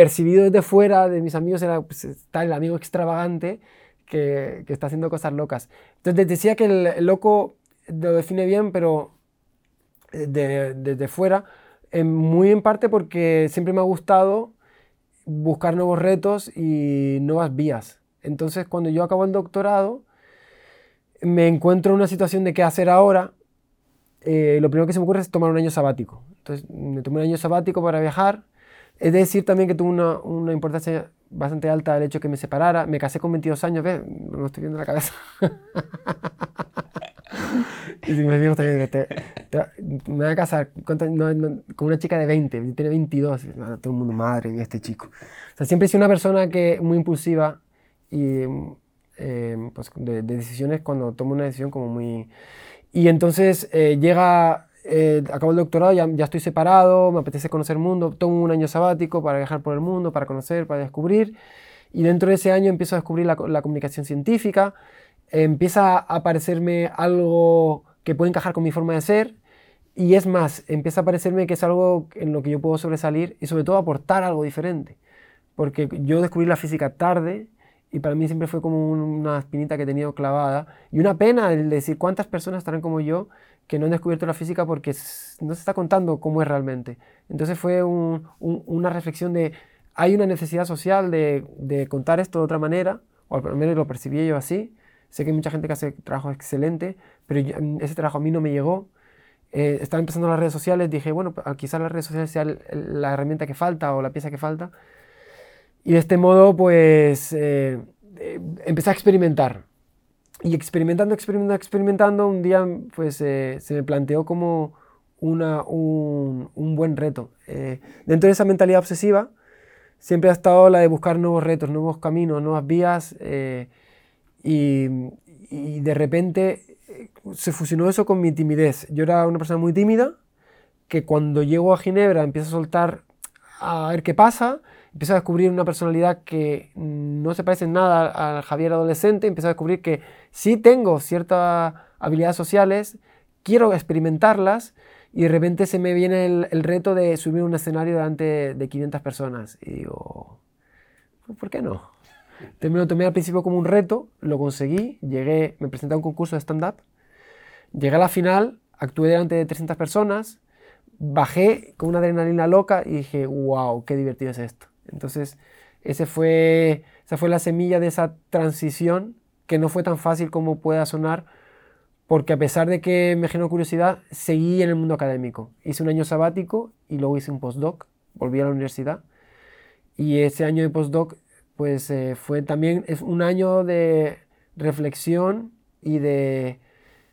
percibido desde fuera de mis amigos era pues, está el amigo extravagante que, que, está haciendo cosas locas. Entonces decía que el loco lo define bien, pero desde fuera, muy en parte porque siempre me ha gustado buscar nuevos retos y nuevas vías. Entonces, cuando yo acabo el doctorado, me encuentro en una situación de qué hacer ahora. Eh, lo primero que se me ocurre es tomar un año sabático. Entonces, me tomé un año sabático para viajar. Es decir también que tuvo una, una importancia bastante alta el hecho de que me separara. Me casé con 22 años, ¿ves? Me estoy viendo la cabeza. y si me digo también, te, me voy a casar con, una chica de 20, tiene 22, todo el mundo, madre mía, este chico. O sea, siempre he sido una persona que muy impulsiva y eh, pues de, decisiones cuando tomo una decisión como muy... Y entonces eh, llega, eh, acabo el doctorado, ya, estoy separado, me apetece conocer el mundo, tomo un año sabático para viajar por el mundo, para conocer, para descubrir. Y dentro de ese año empiezo a descubrir la, la comunicación científica, empieza a aparecerme algo que puede encajar con mi forma de ser y es más, empieza a parecerme que es algo en lo que yo puedo sobresalir y sobre todo aportar algo diferente. Porque yo descubrí la física tarde y para mí siempre fue como una espinita que he tenido clavada y una pena el decir cuántas personas estarán como yo que no han descubierto la física porque no se está contando cómo es realmente. Entonces fue una reflexión de hay una necesidad social de, contar esto de otra manera, o al menos lo percibí yo así, Sé que hay mucha gente que hace trabajo excelente, pero ese trabajo a mí no me llegó. Eh, estaba empezando las redes sociales, dije, bueno, pues, quizás las redes sociales sea la herramienta que falta o la pieza que falta. Y de este modo, pues, eh, eh, empecé a experimentar. Y experimentando, experimentando, experimentando, un día, pues, se me planteó como una, un, un, buen reto. dentro de esa mentalidad obsesiva, siempre ha estado la de buscar nuevos retos, nuevos caminos, nuevas vías y, de repente eh, se fusionó eso con mi timidez. Yo era una persona muy tímida que cuando llego a Ginebra empiezo a soltar a ver qué pasa, empiezo a descubrir una personalidad que no se parece en nada al Javier adolescente, empiezo a descubrir que sí tengo ciertas habilidades sociales, quiero experimentarlas y de repente se me viene el, el reto de subir un escenario delante de 500 personas y digo, ¿por qué no? Me lo tomé al principio como un reto, lo conseguí, llegué, me presenté a un concurso de stand-up, llegué a la final, actué delante de 300 personas, bajé con una adrenalina loca y dije, wow, qué divertido es esto. Entonces, ese fue, esa fue la semilla de esa transición que no fue tan fácil como pueda sonar, porque a pesar de que me generó curiosidad, seguí en el mundo académico. Hice un año sabático y luego hice un postdoc, volví a la universidad. Y ese año de postdoc pues eh, fue también es un año de reflexión y de,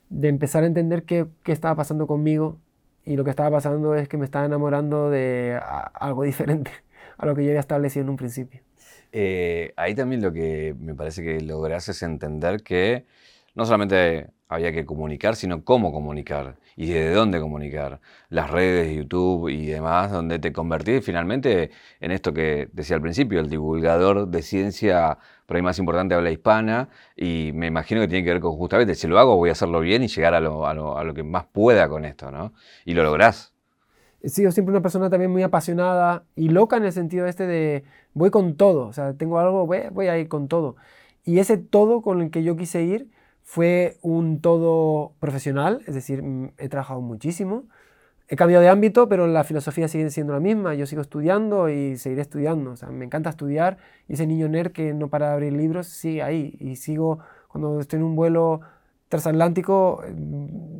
de empezar a entender qué, qué, estaba pasando conmigo y lo que estaba pasando es que me estaba enamorando de algo diferente a lo que yo había establecido en un principio. Eh, ahí también lo que me parece que logras es entender que no solamente había que comunicar, sino cómo comunicar y desde dónde comunicar. Las redes, YouTube y demás, donde te convertís finalmente en esto que decía al principio, el divulgador de ciencia por ahí más importante habla hispana y me imagino que tiene que ver con justamente, si lo hago voy a hacerlo bien y llegar a lo, a lo, a lo que más pueda con esto, ¿no? Y lo lográs. He sido siempre una persona también muy apasionada y loca en el sentido este de voy con todo, o sea, tengo algo, voy, voy a ir con todo. Y ese todo con el que yo quise ir fue un todo profesional, es decir, mm, he trabajado muchísimo, he cambiado de ámbito, pero la filosofía sigue siendo la misma. Yo sigo estudiando y seguiré estudiando. O sea, me encanta estudiar y ese niño nerd que no para de abrir libros sigue ahí. Y sigo, cuando estoy en un vuelo transatlántico, mm,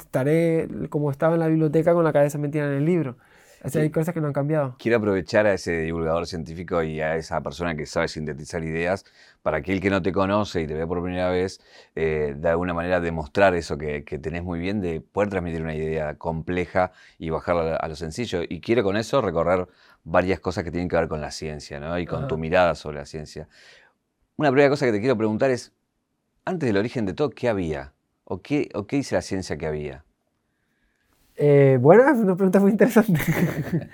estaré como estaba en la biblioteca con la cabeza metida en el libro. Hay cosas que no han cambiado. Quiero aprovechar a ese divulgador científico y a esa persona que sabe sintetizar ideas para aquel que no te conoce y te ve por primera vez, eh, de alguna manera demostrar eso que, tenés muy bien, de poder transmitir una idea compleja y bajarla a lo sencillo. Y quiero con eso recorrer varias cosas que tienen que ver con la ciencia ¿no? y con tu mirada sobre la ciencia. Una primera cosa que te quiero preguntar es, antes del origen de todo, ¿qué había? ¿O qué, o qué dice la ciencia que había? Eh, bueno, es una pregunta muy interesante.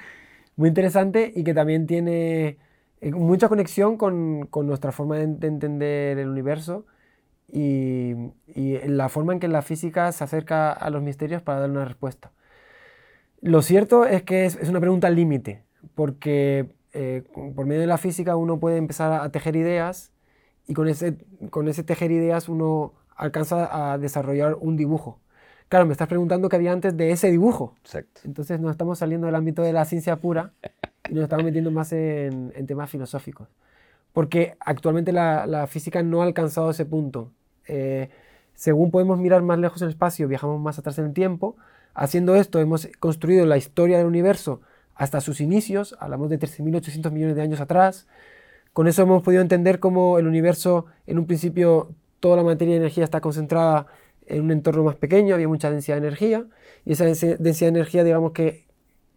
muy interesante y que también tiene eh, mucha conexión con, con nuestra forma de, entender el universo y, y, la forma en que la física se acerca a los misterios para dar una respuesta. Lo cierto es que es, una pregunta límite, porque eh, por medio de la física uno puede empezar a tejer ideas y con ese, con ese tejer ideas uno alcanza a desarrollar un dibujo. Claro, me estás preguntando qué había antes de ese dibujo. Exacto. Entonces no estamos saliendo del ámbito de la ciencia pura y nos estamos metiendo más en, temas filosóficos. Porque actualmente la, física no ha alcanzado ese punto. Eh, según podemos mirar más lejos en el espacio, viajamos más atrás en el tiempo. Haciendo esto hemos construido la historia del universo hasta sus inicios, hablamos de 13.800 millones de años atrás. Con eso hemos podido entender cómo el universo, en un principio, toda la materia y energía está concentrada en un entorno más pequeño, había mucha densidad de energía, y esa densidad de energía, digamos que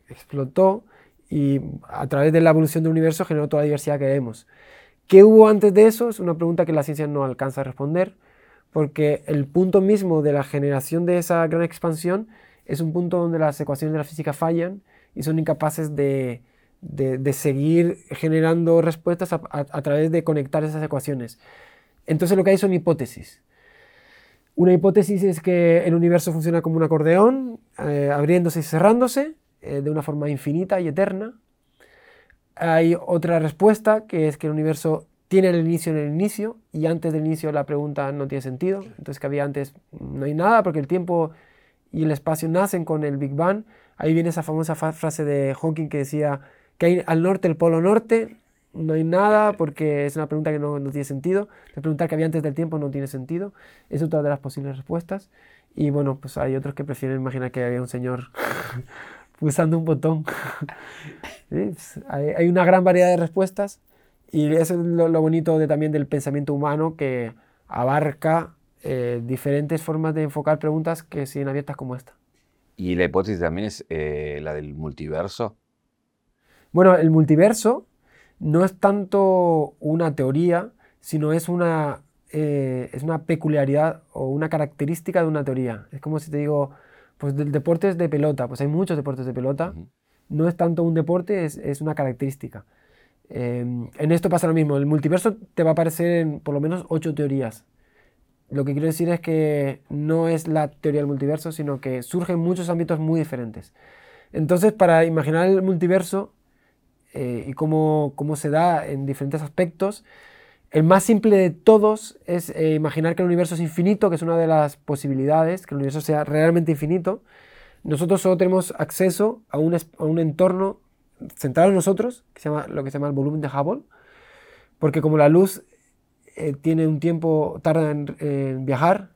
explotó y a través de la evolución del universo generó toda la diversidad que vemos. ¿Qué hubo antes de eso? Es una pregunta que la ciencia no alcanza a responder, porque el punto mismo de la generación de esa gran expansión es un punto donde las ecuaciones de la física fallan y son incapaces de, de, seguir generando respuestas a, través de conectar esas ecuaciones. Entonces lo que hay son hipótesis. Una hipótesis es que el universo funciona como un acordeón, eh, abriéndose y cerrándose eh, de una forma infinita y eterna. Hay otra respuesta que es que el universo tiene el inicio en el inicio y antes del inicio la pregunta no tiene sentido. Entonces que había antes no hay nada porque el tiempo y el espacio nacen con el Big Bang. Ahí viene esa famosa frase de Hawking que decía que hay al norte el polo norte, no hay nada porque es una pregunta que no, no tiene sentido. La pregunta que había antes del tiempo no tiene sentido. Es otra de las posibles respuestas. Y bueno, pues hay otros que prefieren imaginar que había un señor pulsando un botón. Pues hay, una gran variedad de respuestas y eso es lo, bonito de, también del pensamiento humano que abarca eh, diferentes formas de enfocar preguntas que siguen abiertas como esta. ¿Y la hipótesis también es eh, la del multiverso? Bueno, el multiverso no es tanto una teoría, sino es una, eh, es una peculiaridad o una característica de una teoría. Es como si te digo, pues del deporte es de pelota, pues hay muchos deportes de pelota. No es tanto un deporte, es, una característica. Em, en esto pasa lo mismo, el multiverso te va a aparecer en por lo menos ocho teorías. Lo que quiero decir es que no es la teoría del multiverso, sino que surgen muchos ámbitos muy diferentes. Entonces, para imaginar el multiverso, eh, y cómo, cómo, se da en diferentes aspectos. El más simple de todos es eh, imaginar que el universo es infinito, que es una de las posibilidades, que el universo sea realmente infinito. Nosotros solo tenemos acceso a un, a un entorno centrado en nosotros, que se llama, lo que se llama el volumen de Hubble, porque como la luz eh, tiene un tiempo, tarda en, viajar,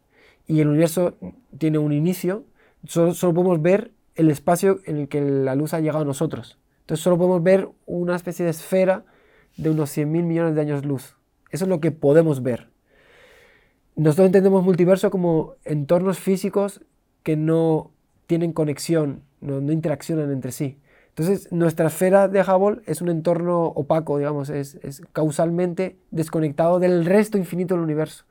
y el universo tiene un inicio, solo, solo podemos ver el espacio en el que la luz ha llegado a nosotros. Entonces solo podemos ver una especie de esfera de unos 100 mil millones de años luz. Eso es lo que podemos ver. Nosotros entendemos multiverso como entornos físicos que no tienen conexión, no, interaccionan entre sí. Entonces, nuestra esfera de Hubble es un entorno opaco, digamos, es, causalmente desconectado del resto infinito del universo.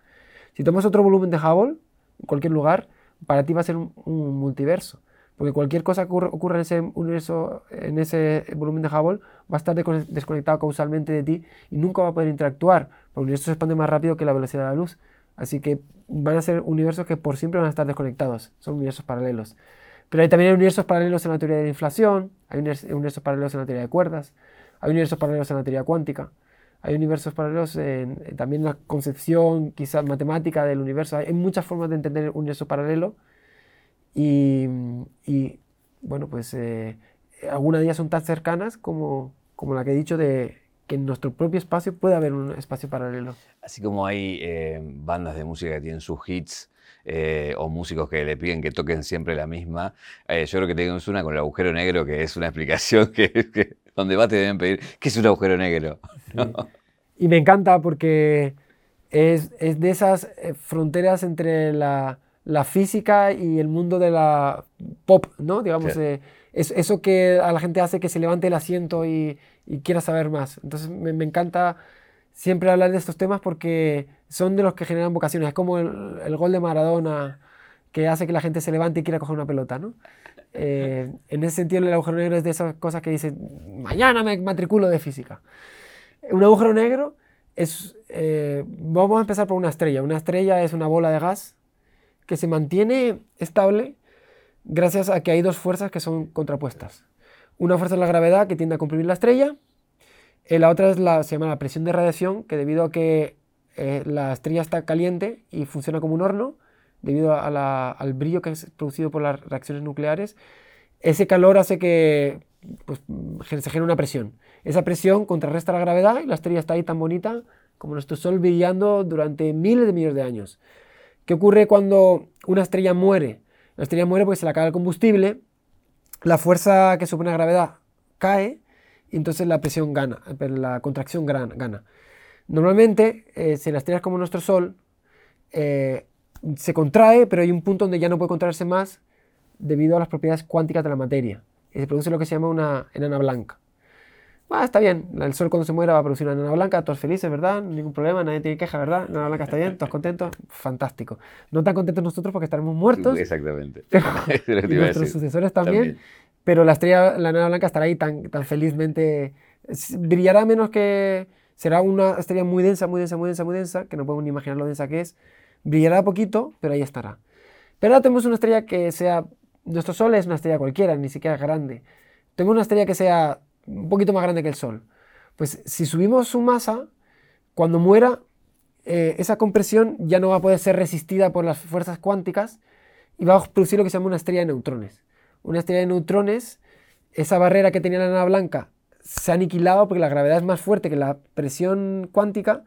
Si tomas otro volumen de Hubble, en cualquier lugar, para ti va a ser un multiverso. Porque cualquier cosa que ocurra en ese universo, en ese volumen de Hubble, va a estar desconectado causalmente de ti y nunca va a poder interactuar. Porque el universo se expande más rápido que la velocidad de la luz. Así que van a ser universos que por siempre van a estar desconectados. Son universos paralelos. Pero hay también universos paralelos en la teoría de la inflación, hay universos paralelos en la teoría de cuerdas, hay universos paralelos en la teoría cuántica, hay universos paralelos en, también en la concepción quizás matemática del universo. Hay, hay muchas formas de entender el universo paralelo y, bueno, pues eh, algunas de ellas son tan cercanas como, como la que he dicho de que en nuestro propio espacio puede haber un espacio paralelo. Así como hay eh, bandas de música que tienen sus hits eh, o músicos que le piden que toquen siempre la misma, yo creo que tenemos una con el agujero negro que es una explicación que, donde va te deben pedir, ¿qué es un agujero negro? Y me encanta porque es, es de esas fronteras entre la, la, física y el mundo de la pop, ¿no? Digamos, es eso que a la gente hace que se levante el asiento y, quiera saber más. Entonces me, encanta siempre hablar de estos temas porque son de los que generan vocaciones. Es como el, gol de Maradona que hace que la gente se levante y quiera coger una pelota, ¿no? Eh, en ese sentido, el agujero negro es de esas cosas que dicen, mañana me matriculo de física. Un agujero negro es, eh, vamos a empezar por una estrella. Una estrella es una bola de gas que se mantiene estable gracias a que hay dos fuerzas que son contrapuestas. Una fuerza es la gravedad que tiende a comprimir la estrella, y la otra es la, se llama la presión de radiación, que debido a que eh, la estrella está caliente y funciona como un horno, debido al brillo que es producido por las reacciones nucleares, ese calor hace que pues, se genere una presión. Esa presión contrarresta la gravedad y la estrella está ahí tan bonita como nuestro Sol brillando durante miles de millones de años. ¿Qué ocurre cuando una estrella muere? La estrella muere porque se le acaba el combustible, la fuerza que supone la gravedad cae y entonces la presión gana, la contracción gana. Normalmente, eh, si la estrella es como nuestro Sol, eh, se contrae, pero hay un punto donde ya no puede contraerse más debido a las propiedades cuánticas de la materia. Y se produce lo que se llama una enana blanca. Ah, está bien, el sol cuando se muera va a producir una enana blanca, todos felices, ¿verdad? Ningún problema, nadie tiene queja, ¿verdad? La enana blanca está bien, todos contentos, fantástico. No tan contentos nosotros porque estaremos muertos. Exactamente. y nuestros sucesores también, Pero la estrella, la enana blanca estará ahí tan, tan felizmente, brillará menos que, será una estrella muy densa, muy densa, muy densa, muy densa, que no podemos ni imaginar lo densa que es. Brillará poquito, pero ahí estará. Pero ahora tenemos una estrella que sea, nuestro Sol es una estrella cualquiera, ni siquiera grande. Tenemos una estrella que sea un poquito más grande que el Sol. Pues si subimos su masa, cuando muera, eh, esa compresión ya no va a poder ser resistida por las fuerzas cuánticas y va a producir lo que se llama una estrella de neutrones. Una estrella de neutrones, esa barrera que tenía la nana blanca se ha aniquilado porque la gravedad es más fuerte que la presión cuántica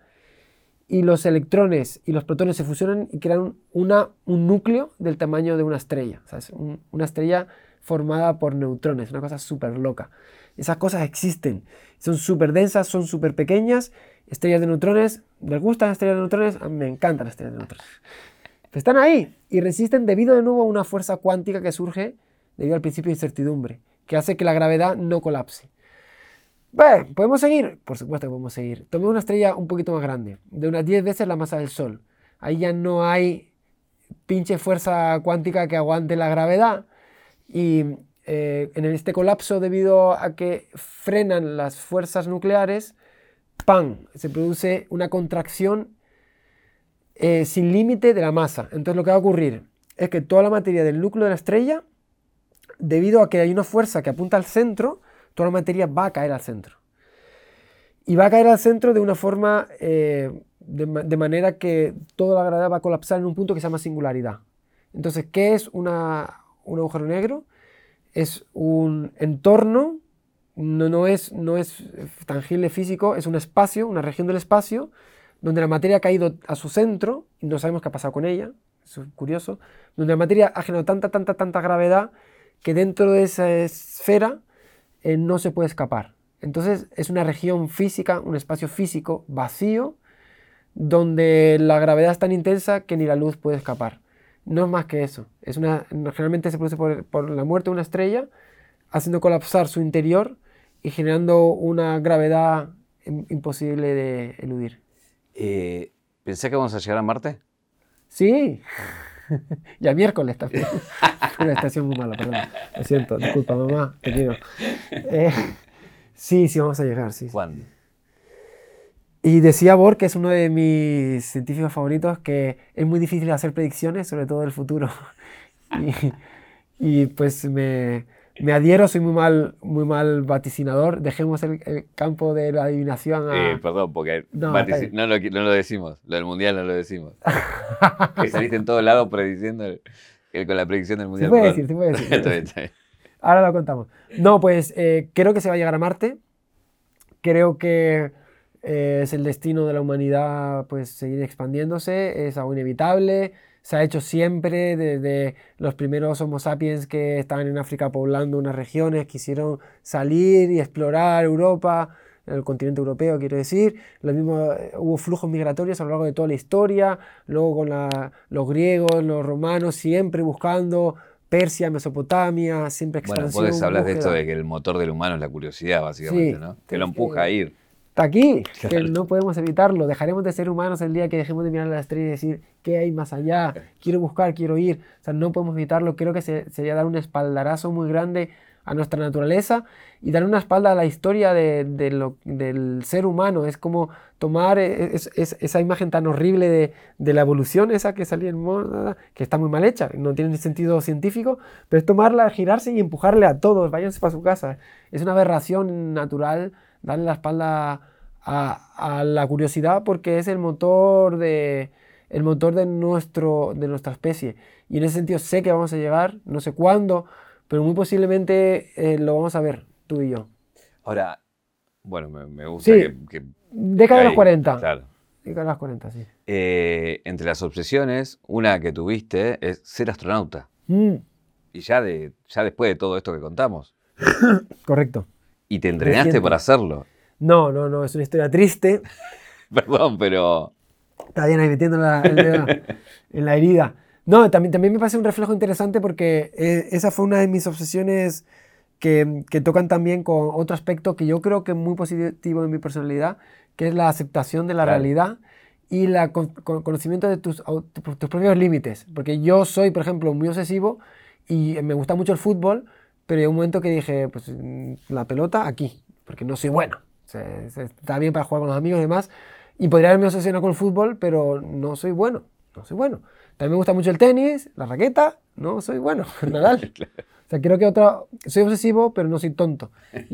y los electrones y los protones se fusionan y crean una, un núcleo del tamaño de una estrella. O sea, es una estrella formada por neutrones, una cosa súper loca. Esas cosas existen. Son súper densas, son súper pequeñas. Estrellas de neutrones, ¿les gustan las estrellas de neutrones? A mí me encantan las estrellas de neutrones. están ahí y resisten debido de nuevo a una fuerza cuántica que surge debido al principio de incertidumbre, que hace que la gravedad no colapse. Bueno, ¿podemos seguir? Por supuesto que podemos seguir. Tomemos una estrella un poquito más grande, de unas 10 veces la masa del Sol. Ahí ya no hay pinche fuerza cuántica que aguante la gravedad y eh, en este colapso debido a que frenan las fuerzas nucleares, ¡pam! Se produce una contracción eh, sin límite de la masa. Entonces lo que va a ocurrir es que toda la materia del núcleo de la estrella, debido a que hay una fuerza que apunta al centro, toda la materia va a caer al centro. Y va a caer al centro de una forma, eh, de, manera que toda la gravedad va a colapsar en un punto que se llama singularidad. Entonces, ¿qué es un agujero negro? Es un entorno, no, no, es, no es tangible físico, es un espacio, una región del espacio, donde la materia ha caído a su centro y no sabemos qué ha pasado con ella, es curioso, donde la materia ha generado tanta, tanta, tanta gravedad que dentro de esa esfera eh, no se puede escapar. Entonces es una región física, un espacio físico vacío, donde la gravedad es tan intensa que ni la luz puede escapar. No es más que eso. Es una, generalmente se produce por, la muerte de una estrella, haciendo colapsar su interior y generando una gravedad imposible de eludir. Eh, ¿Pensé que vamos a llegar a Marte? Sí. ya miércoles también. una estación muy mala, perdón. Lo siento, disculpa, mamá, te quiero. Eh, sí, sí, vamos a llegar, sí. ¿Cuándo? Y decía Bohr, que es uno de mis científicos favoritos, que es muy difícil hacer predicciones, sobre todo del futuro. y, pues me, me, adhiero, soy muy mal, muy mal vaticinador. Dejemos el, campo de la adivinación a... Eh, perdón, porque no, no, lo, no, lo, decimos, lo del mundial no lo decimos. que saliste en todos lados prediciendo con la predicción del mundial. Sí puede decir, sí puede decir. ahora lo contamos. No, pues eh, creo que se va a llegar a Marte. Creo que eh, es el destino de la humanidad, pues seguir expandiéndose, es algo inevitable. Se ha hecho siempre desde los primeros Homo sapiens que estaban en África poblando unas regiones, quisieron salir y explorar Europa, el continente europeo, quiero decir. Lo mismo, eh, hubo flujos migratorios a lo largo de toda la historia, luego con la- los griegos, los romanos, siempre buscando Persia, Mesopotamia, siempre Bueno, expansión. vos hablas de esto de que el motor del humano es la curiosidad, básicamente, Sí, ¿no? Que lo empuja a ir. Está aquí, que no podemos evitarlo. Dejaremos de ser humanos el día que dejemos de mirar a la estrella y decir, ¿qué hay más allá? Quiero buscar, quiero ir. O sea, no podemos evitarlo. Creo que se- sería dar un espaldarazo muy grande a nuestra naturaleza y dar una espalda a la historia de, de lo- del ser humano. Es como tomar e- es- es- esa imagen tan horrible de, de la evolución, esa que salía en moda, que está muy mal hecha, no tiene ni sentido científico, pero es tomarla, girarse y empujarle a todos, váyanse para su casa. Es una aberración natural darle la espalda a, a la curiosidad porque es el motor de el motor de nuestro de nuestra especie y en ese sentido sé que vamos a llegar no sé cuándo pero muy posiblemente eh, lo vamos a ver tú y yo Ahora, bueno, me, me gusta Sí. que, que- década de los ahí, 40 Claro. década de los 40 sí Eh, entre las obsesiones, una que tuviste es ser astronauta. Mm, Y ya, de, ya después de todo esto que contamos. correcto Y te entrenaste Reciente. para hacerlo. no no no es una historia triste Perdón, pero Está bien ahí metiendo la, en la herida. No, también, también me parece un reflejo interesante porque eh, esa fue una de mis obsesiones que, que tocan también con otro aspecto que yo creo que es muy positivo en mi personalidad, que es la aceptación de la Claro. realidad y el conocimiento de tus, tus propios límites. Porque yo soy, por ejemplo, muy obsesivo y me gusta mucho el fútbol, pero hay un momento que dije, pues la pelota aquí, porque no soy bueno. O sea, se- está bien para jugar con los amigos y demás. Y podría haberme obsesionado con el fútbol, pero no soy bueno. No soy bueno. También me gusta mucho el tenis, la raqueta, no soy bueno. Nadal. O sea, creo que otra. Soy obsesivo, pero no soy tonto.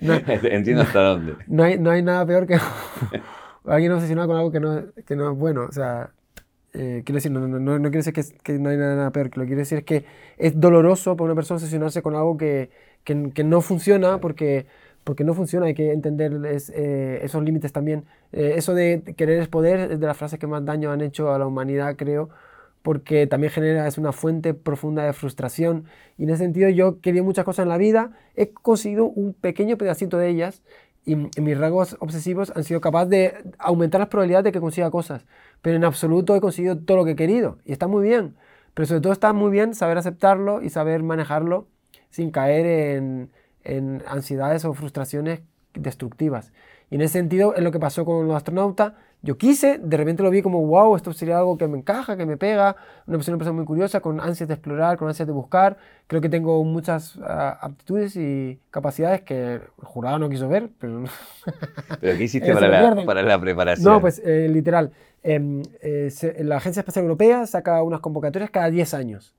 No, entiendo hasta dónde. no hay, no hay nada peor que alguien obsesionado con algo que no, que no es bueno. O sea, eh, quiero decir, no, no, no, no quiero decir que, es- que no hay nada, nada peor. Que lo que quiero decir es que es doloroso para una persona obsesionarse con algo que, que, que no funciona porque, porque no funciona. Hay que entender es- eh, esos límites también. Eh, eso de querer es poder es de las frases que más daño han hecho a la humanidad, creo porque también genera, es una fuente profunda de frustración. Y en ese sentido yo quería muchas cosas en la vida, he conseguido un pequeño pedacito de ellas y, y mis rasgos obsesivos han sido capaces de aumentar las probabilidades de que consiga cosas. Pero en absoluto he conseguido todo lo que he querido y está muy bien. Pero sobre todo está muy bien saber aceptarlo y saber manejarlo sin caer en, en ansiedades o frustraciones destructivas. Y en ese sentido es lo que pasó con los astronautas. Yo quise, de repente lo vi como, wow, esto sería algo que me encaja, que me pega, una persona, una persona muy curiosa, con ansias de explorar, con ansias de buscar. Creo que tengo muchas ah, aptitudes y capacidades que el jurado no quiso ver, pero... ¿Pero qué hiciste Eso para la, para la preparación? No, pues eh, literal. Em, eh, se- la Agencia Espacial Europea saca unas convocatorias cada 10 años.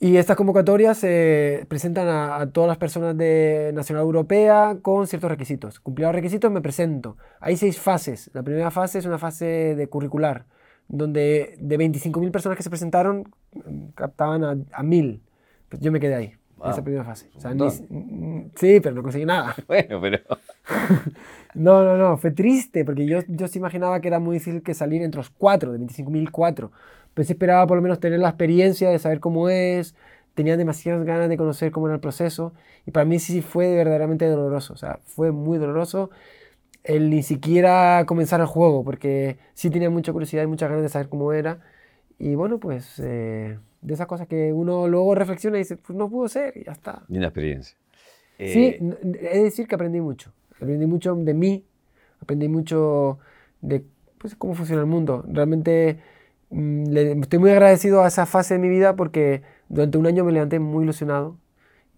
Y estas convocatorias se presentan a, a todas las personas de nacional europea con ciertos requisitos. Cumplidos los requisitos me presento. Hay seis fases. La primera fase es una fase de curricular, donde de 25.000 personas que se presentaron, captaban a, a 1.000. Pues yo me quedé ahí, en Wow. esa primera fase. O sea, ni- sí, pero no conseguí nada. Bueno, pero No, no, no, fue triste porque yo, yo sí imaginaba que era muy difícil que salir entre los cuatro, de 25.000 cuatro. Pero sí esperaba por lo menos tener la experiencia de saber cómo es, tenía demasiadas ganas de conocer cómo era el proceso y para mí sí fue verdaderamente doloroso, o sea, fue muy doloroso el ni siquiera comenzar el juego porque sí tenía mucha curiosidad y muchas ganas de saber cómo era y bueno, pues eh, de esas cosas que uno luego reflexiona y dice, pues no pudo ser y ya está. linda experiencia. Sí, Eh, he de decir que aprendí mucho. Aprendí mucho de mí, aprendí mucho de pues, cómo funciona el mundo. Realmente mm, le- estoy muy agradecido a esa fase de mi vida porque durante un año me levanté muy ilusionado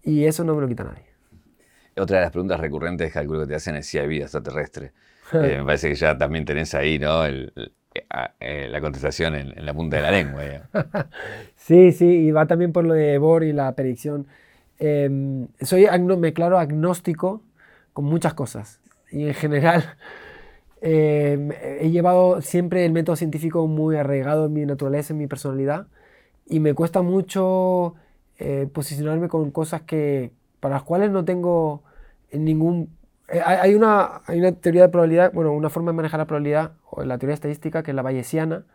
y eso no me lo quita nadie. Otra de las preguntas recurrentes, calculo que te hacen es si hay vida extraterrestre. Eh, me parece que ya también tenés ahí, ¿no? El- el- eh, la contestación en, en la punta de la lengua. Sí, sí, y va también por lo de Bohr y la predicción. Em, soy, agno- me declaro agnóstico con muchas cosas. Y en general em, he llevado siempre el método científico muy arraigado en mi naturaleza, en mi personalidad. Y me cuesta mucho eh, posicionarme con cosas que, para las cuales no tengo ningún... Eh, hay, una, hay una teoría de probabilidad, bueno, una forma de manejar la probabilidad, o la teoría estadística, que es la bayesiana,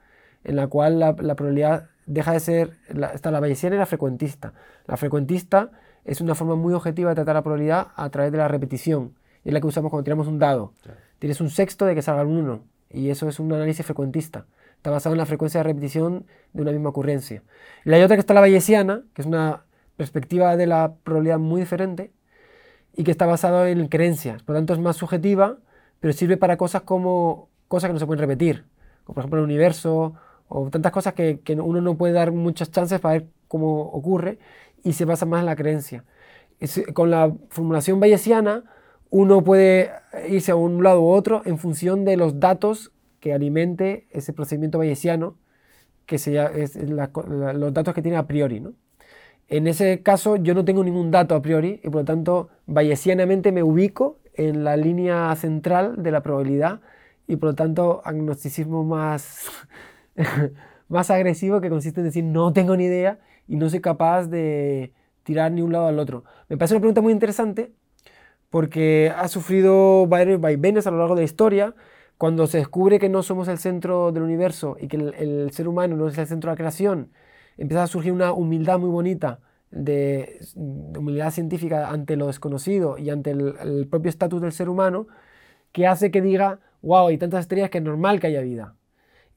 en la cual la, la probabilidad deja de ser, está la bayesiana y la frecuentista. La frecuentista es una forma muy objetiva de tratar la probabilidad a través de la repetición. es la que usamos cuando tiramos un dado. Tienes un sexto de que salga un 1 y eso es un análisis frecuentista. Está basado en la frecuencia de repetición de una misma ocurrencia. Y hay otra que está la bayesiana, que es una perspectiva de la probabilidad muy diferente y que está basada en creencias. Por lo tanto es más subjetiva, pero sirve para cosas como cosas que no se pueden repetir, como por ejemplo el universo o tantas cosas que, que uno no puede dar muchas chances para ver cómo ocurre y se basa más en la creencia. con la formulación bayesiana, uno puede irse a un lado u otro en función de los datos que alimente ese procedimiento bayesiano, que se es los datos que tiene a priori. ¿no? En ese caso, yo no tengo ningún dato a priori y por lo tanto, bayesianamente me ubico en la línea central de la probabilidad y por lo tanto, agnosticismo más, más agresivo que consiste en decir no tengo ni idea y no soy capaz de tirar ni un lado al otro. Me parece una pregunta muy interesante porque ha sufrido varios vaivenes a lo largo de la historia. Cuando se descubre que no somos el centro del universo y que el, ser humano no es el centro de la creación, empieza a surgir una humildad muy bonita de, humildad científica ante lo desconocido y ante el, propio estatus del ser humano, que hace que diga, wow, hay tantas estrellas que es normal que haya vida.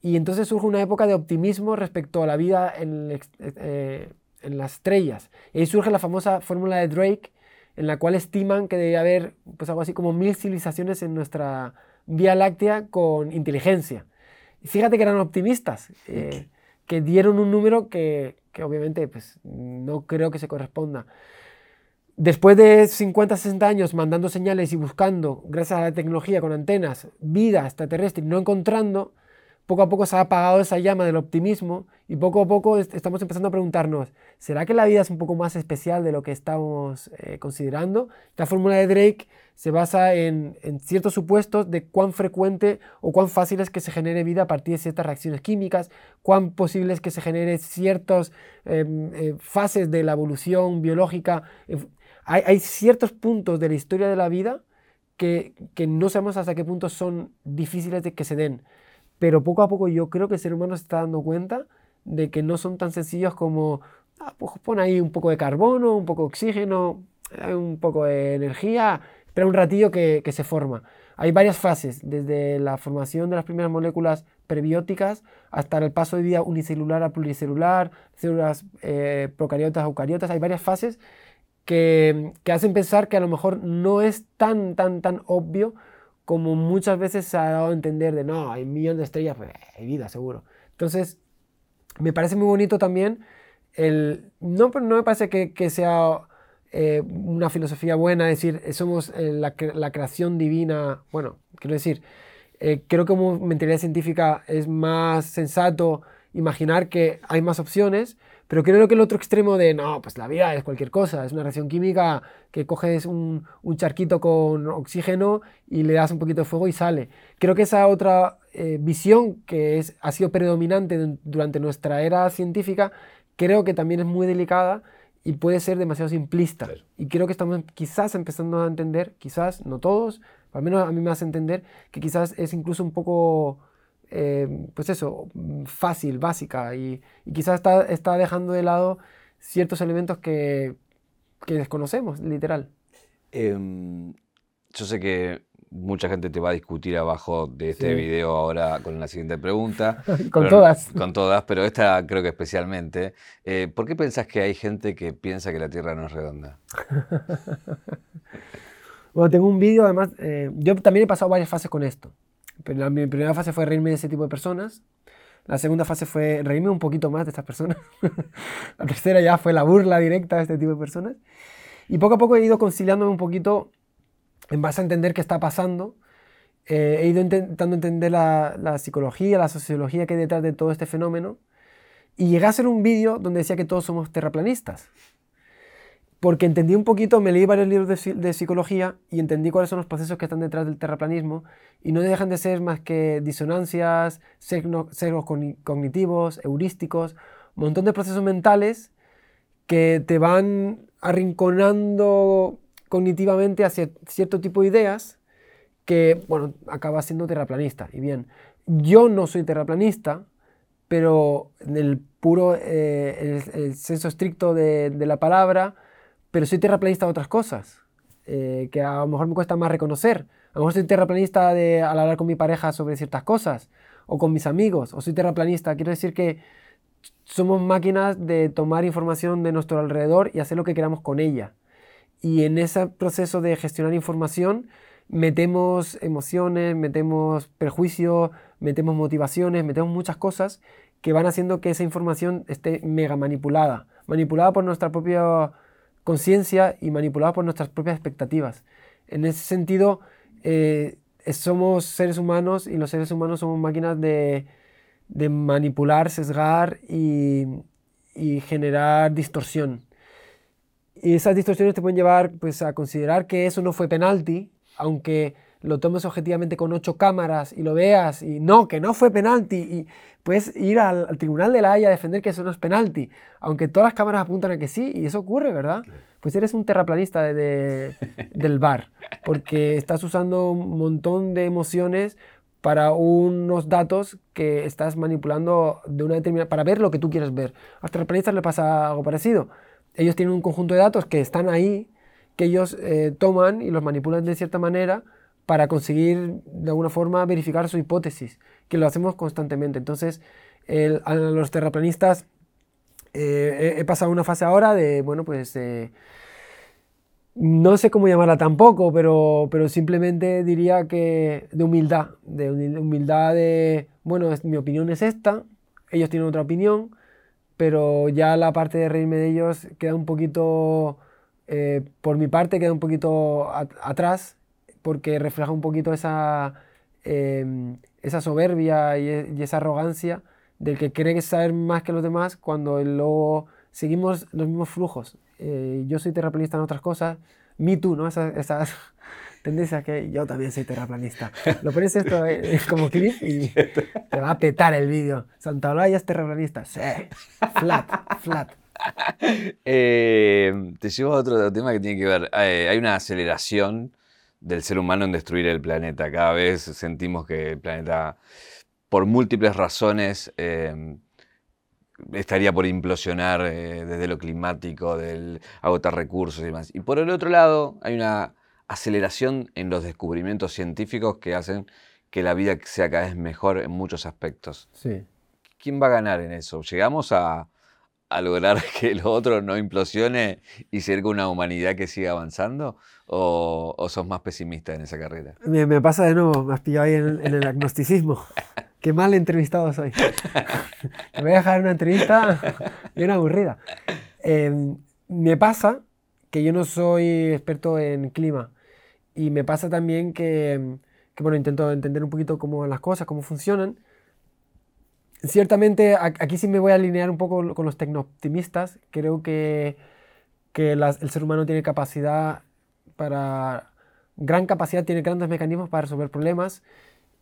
Y entonces surge una época de optimismo respecto a la vida en, eh, en las estrellas. Y ahí surge la famosa fórmula de Drake, en la cual estiman que debe haber pues, algo así como mil civilizaciones en nuestra Vía Láctea con inteligencia. Y fíjate que eran optimistas, eh, que dieron un número que, que, obviamente pues, no creo que se corresponda. Después de 50, 60 años mandando señales y buscando, gracias a la tecnología con antenas, vida extraterrestre no encontrando, poco a poco se ha apagado esa llama del optimismo y poco a poco estamos empezando a preguntarnos, ¿será que la vida es un poco más especial de lo que estamos eh, considerando? La fórmula de Drake se basa en, ciertos supuestos de cuán frecuente o cuán fácil es que se genere vida a partir de ciertas reacciones químicas, cuán posible es que se genere ciertas em, eh, fases de la evolución biológica. Hay, hay, ciertos puntos de la historia de la vida que, que no sabemos hasta qué punto son difíciles de que se den pero poco a poco yo creo que el ser humano se está dando cuenta de que no son tan sencillos como, ah, pues pon ahí un poco de carbono, un poco de oxígeno, un poco de energía, espera un ratillo que, se forma. Hay varias fases, desde la formación de las primeras moléculas prebióticas hasta el paso de vida unicelular a pluricelular, células eh, procariotas, eucariotas, hay varias fases que hacen pensar que a lo mejor no es tan, tan, tan obvio como muchas veces se ha dado a entender de no, hay un millón de estrellas, pues hay vida seguro. Entonces, me parece muy bonito también el... No, no me parece que, sea eh, una filosofía buena decir eh, somos eh, la, creación divina. Bueno, quiero decir, creo que como mentalidad científica es más sensato imaginar que hay más opciones, pero creo que el otro extremo de, no, pues la vida es cualquier cosa, es una reacción química que coges un, un charquito con oxígeno y le das un poquito de fuego y sale. Creo que esa otra eh, visión que es, ha sido predominante durante nuestra era científica, creo que también es muy delicada y puede ser demasiado simplista. Y creo que estamos quizás empezando a entender, quizás, no todos, al menos a mí me hace entender que quizás es incluso un poco eh, pues eso, fácil, básica, y, quizás está, está, dejando de lado ciertos elementos que, que desconocemos, literal. Em, yo sé que mucha gente te va a discutir abajo de este video ahora con la siguiente pregunta. con todas. Con todas, pero esta creo que especialmente. Eh, ¿Por qué pensás que hay gente que piensa que la Tierra no es redonda? bueno, tengo un vídeo, además, eh, yo también he pasado varias fases con esto. La, mi primera fase fue reírme de ese tipo de personas. La segunda fase fue reírme un poquito más de estas personas. la tercera ya fue la burla directa de este tipo de personas. Y poco a poco he ido conciliándome un poquito en base a entender qué está pasando. Eh, he ido intentando entender la, la, psicología, la sociología que hay detrás de todo este fenómeno. Y llegué a hacer un vídeo donde decía que todos somos terraplanistas porque entendí un poquito, me leí varios libros de, psicología y entendí cuáles son los procesos que están detrás del terraplanismo y no dejan de ser más que disonancias, sesgos cognitivos, heurísticos, un montón de procesos mentales que te van arrinconando cognitivamente hacia cierto tipo de ideas que, bueno, acaba siendo terraplanista. Y bien, yo no soy terraplanista, pero en el puro, eh, el, senso estricto de, la palabra, pero soy terraplanista de otras cosas, eh, que a lo mejor me cuesta más reconocer. A lo mejor soy terraplanista de, al hablar con mi pareja sobre ciertas cosas, o con mis amigos, o soy terraplanista. Quiero decir que somos máquinas de tomar información de nuestro alrededor y hacer lo que queramos con ella. Y en ese proceso de gestionar información, metemos emociones, metemos prejuicios, metemos motivaciones, metemos muchas cosas que van haciendo que esa información esté mega manipulada, manipulada por nuestra propia conciencia y manipulada por nuestras propias expectativas. En ese sentido, eh, somos seres humanos y los seres humanos somos máquinas de, manipular, sesgar y, y, generar distorsión. Y esas distorsiones te pueden llevar pues, a considerar que eso no fue penalti, aunque lo tomes objetivamente con ocho cámaras y lo veas y no, que no fue penalti y puedes ir al, tribunal de la Haya a defender que eso no es penalti, aunque todas las cámaras apuntan a que sí y eso ocurre, ¿verdad? Pues eres un terraplanista de, del bar, porque estás usando un montón de emociones para unos datos que estás manipulando de una determinada para ver lo que tú quieres ver. A los terraplanistas les pasa algo parecido. Ellos tienen un conjunto de datos que están ahí, que ellos eh, toman y los manipulan de cierta manera para conseguir de alguna forma verificar su hipótesis, que lo hacemos constantemente. Entonces, a los terraplanistas eh, he, pasado una fase ahora de, bueno, pues eh, no sé cómo llamarla tampoco, pero, pero simplemente diría que de humildad, de humildad de, bueno, mi opinión es esta, ellos tienen otra opinión, pero ya la parte de reírme de ellos queda un poquito, eh, por mi parte, queda un poquito atrás porque refleja un poquito esa, em, esa soberbia e, y, esa arrogancia del que cree que saber más que los demás cuando luego seguimos los mismos flujos. Eh, yo soy terraplanista en otras cosas, me too, ¿no? Esas, esas tendencias que yo también soy terraplanista. Lo pones esto eh, como clip y te va a petar el vídeo. Santa Olaya es terraplanista. Sí, flat, flat. Eh, te llevo a otro tema que tiene que ver. hay una aceleración del ser humano en destruir el planeta. Cada vez sentimos que el planeta, por múltiples razones, em, estaría por implosionar eh, desde lo climático, del agotar recursos y demás. Y por el otro lado, hay una aceleración en los descubrimientos científicos que hacen que la vida sea cada vez mejor en muchos aspectos. Sí. ¿Quién va a ganar en eso? ¿Llegamos a, a lograr que lo otro no implosione y ser una humanidad que siga avanzando? ¿O, o sos más pesimista en esa carrera? Me, pasa de nuevo, me has pillado ahí en, el agnosticismo. Qué mal entrevistado soy. me voy a dejar una entrevista bien aburrida. Em, me pasa que yo no soy experto en clima y me pasa también que, que bueno, intento entender un poquito cómo las cosas, cómo funcionan ciertamente aquí sí me voy a alinear un poco con los tecno-optimistas. Creo que, que el ser humano tiene capacidad para, gran capacidad, tiene grandes mecanismos para resolver problemas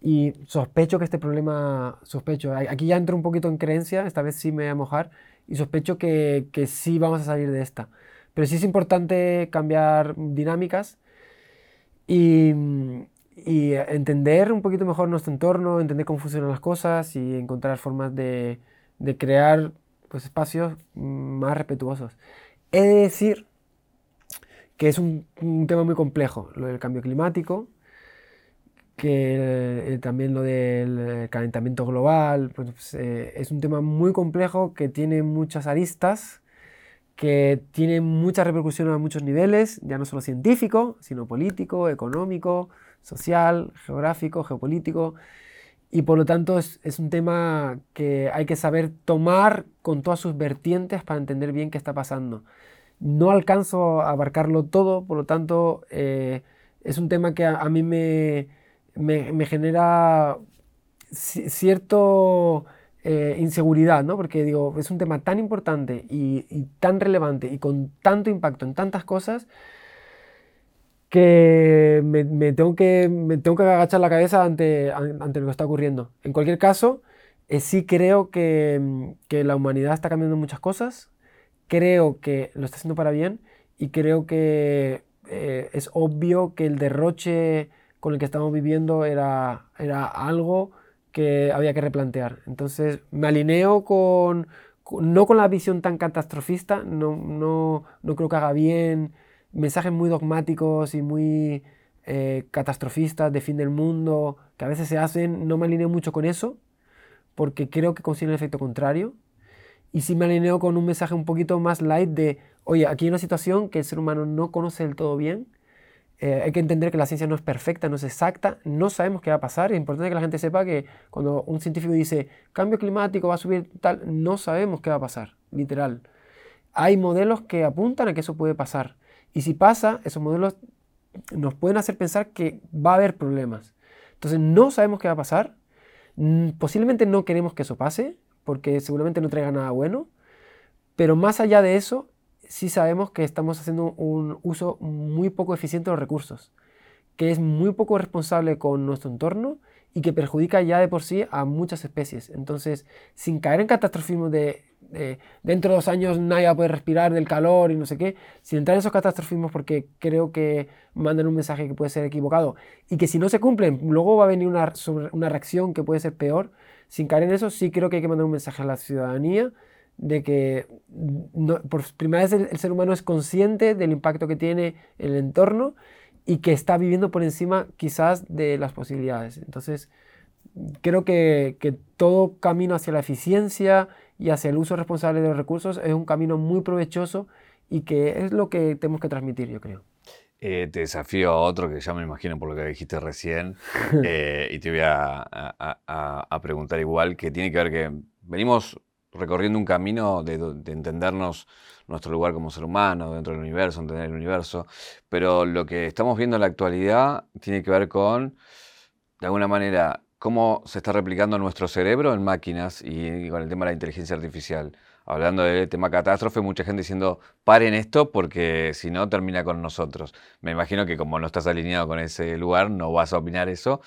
y sospecho que este problema, sospecho, aquí ya entro un poquito en creencia, esta vez sí me voy a mojar y sospecho que, que sí vamos a salir de esta. Pero sí es importante cambiar dinámicas y, y entender un poquito mejor nuestro entorno, entender cómo funcionan las cosas y encontrar formas de, de crear pues, espacios más respetuosos. He de decir que es un, un tema muy complejo, lo del cambio climático, que eh, también lo del calentamiento global, pues, eh, es un tema muy complejo que tiene muchas aristas, que tiene mucha repercusión a muchos niveles, ya no solo científico, sino político, económico, social, geográfico, geopolítico, y por lo tanto es, un tema que hay que saber tomar con todas sus vertientes para entender bien qué está pasando. No alcanzo a abarcarlo todo, por lo tanto eh, es un tema que a, mí me, me, genera cierto eh, inseguridad, ¿no? porque digo, es un tema tan importante y, y tan relevante y con tanto impacto en tantas cosas que me, tengo que me tengo que agachar la cabeza ante, ante lo que está ocurriendo. En cualquier caso, eh, sí creo que, que, la humanidad está cambiando muchas cosas, creo que lo está haciendo para bien y creo que eh, es obvio que el derroche con el que estamos viviendo era, era algo que había que replantear. Entonces me alineo con, no con la visión tan catastrofista, no, no, no creo que haga bien mensajes muy dogmáticos y muy eh, catastrofistas de fin del mundo que a veces se hacen, no me alineo mucho con eso, porque creo que consiguen el efecto contrario. Y sí me alineo con un mensaje un poquito más light de, oye, aquí hay una situación que el ser humano no conoce del todo bien, eh, hay que entender que la ciencia no es perfecta, no es exacta, no sabemos qué va a pasar. Es importante que la gente sepa que cuando un científico dice cambio climático va a subir tal, no sabemos qué va a pasar, literal. Hay modelos que apuntan a que eso puede pasar. Y si pasa, esos modelos nos pueden hacer pensar que va a haber problemas. Entonces no sabemos qué va a pasar. Posiblemente no queremos que eso pase, porque seguramente no traiga nada bueno. Pero más allá de eso, sí sabemos que estamos haciendo un uso muy poco eficiente de los recursos, que es muy poco responsable con nuestro entorno y que perjudica ya de por sí a muchas especies. Entonces, sin caer en catastrofismo de, dentro de dos años nadie va a poder respirar del calor y no sé qué, sin entrar en esos catastrofismos porque creo que mandan un mensaje que puede ser equivocado y que si no se cumplen, luego va a venir una, una reacción que puede ser peor. Sin caer en eso, sí creo que hay que mandar un mensaje a la ciudadanía de que por primera vez el, ser humano es consciente del impacto que tiene en el entorno y que está viviendo por encima quizás de las posibilidades. Entonces, creo que, que, todo camino hacia la eficiencia y hacia el uso responsable de los recursos es un camino muy provechoso y que es lo que tenemos que transmitir, yo creo. Eh, te desafío a otro que ya me imagino por lo que dijiste recién eh, y te voy a, a, a, preguntar igual, que tiene que ver que venimos recorriendo un camino de, entendernos nuestro lugar como ser humano, dentro del universo, entender el universo, pero lo que estamos viendo en la actualidad tiene que ver con, de alguna manera, cómo se está replicando nuestro cerebro en máquinas y con el tema de la inteligencia artificial. Hablando del tema catástrofe, mucha gente diciendo, paren esto porque si no termina con nosotros. Me imagino que como no estás alineado con ese lugar, no vas a opinar eso,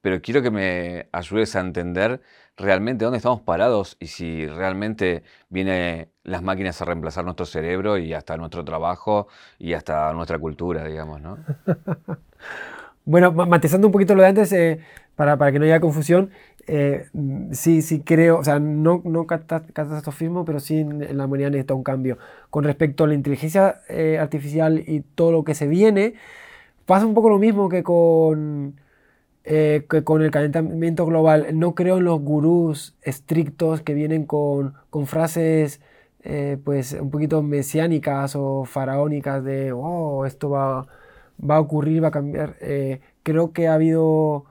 pero quiero que me ayudes a entender realmente dónde estamos parados y si realmente vienen las máquinas a reemplazar nuestro cerebro y hasta nuestro trabajo y hasta nuestra cultura, digamos, ¿no? bueno, matizando un poquito lo de antes, eh, para, para, que no haya confusión, eh, sí, sí creo, o sea, no, no catastrofismo, pero sí en, la humanidad necesita un cambio. Con respecto a la inteligencia eh, artificial y todo lo que se viene, pasa un poco lo mismo que con eh, que con el calentamiento global. No creo en los gurús estrictos que vienen con, con frases eh, pues un poquito mesiánicas o faraónicas de, oh, esto va, va a ocurrir, va a cambiar. Eh, creo que ha habido,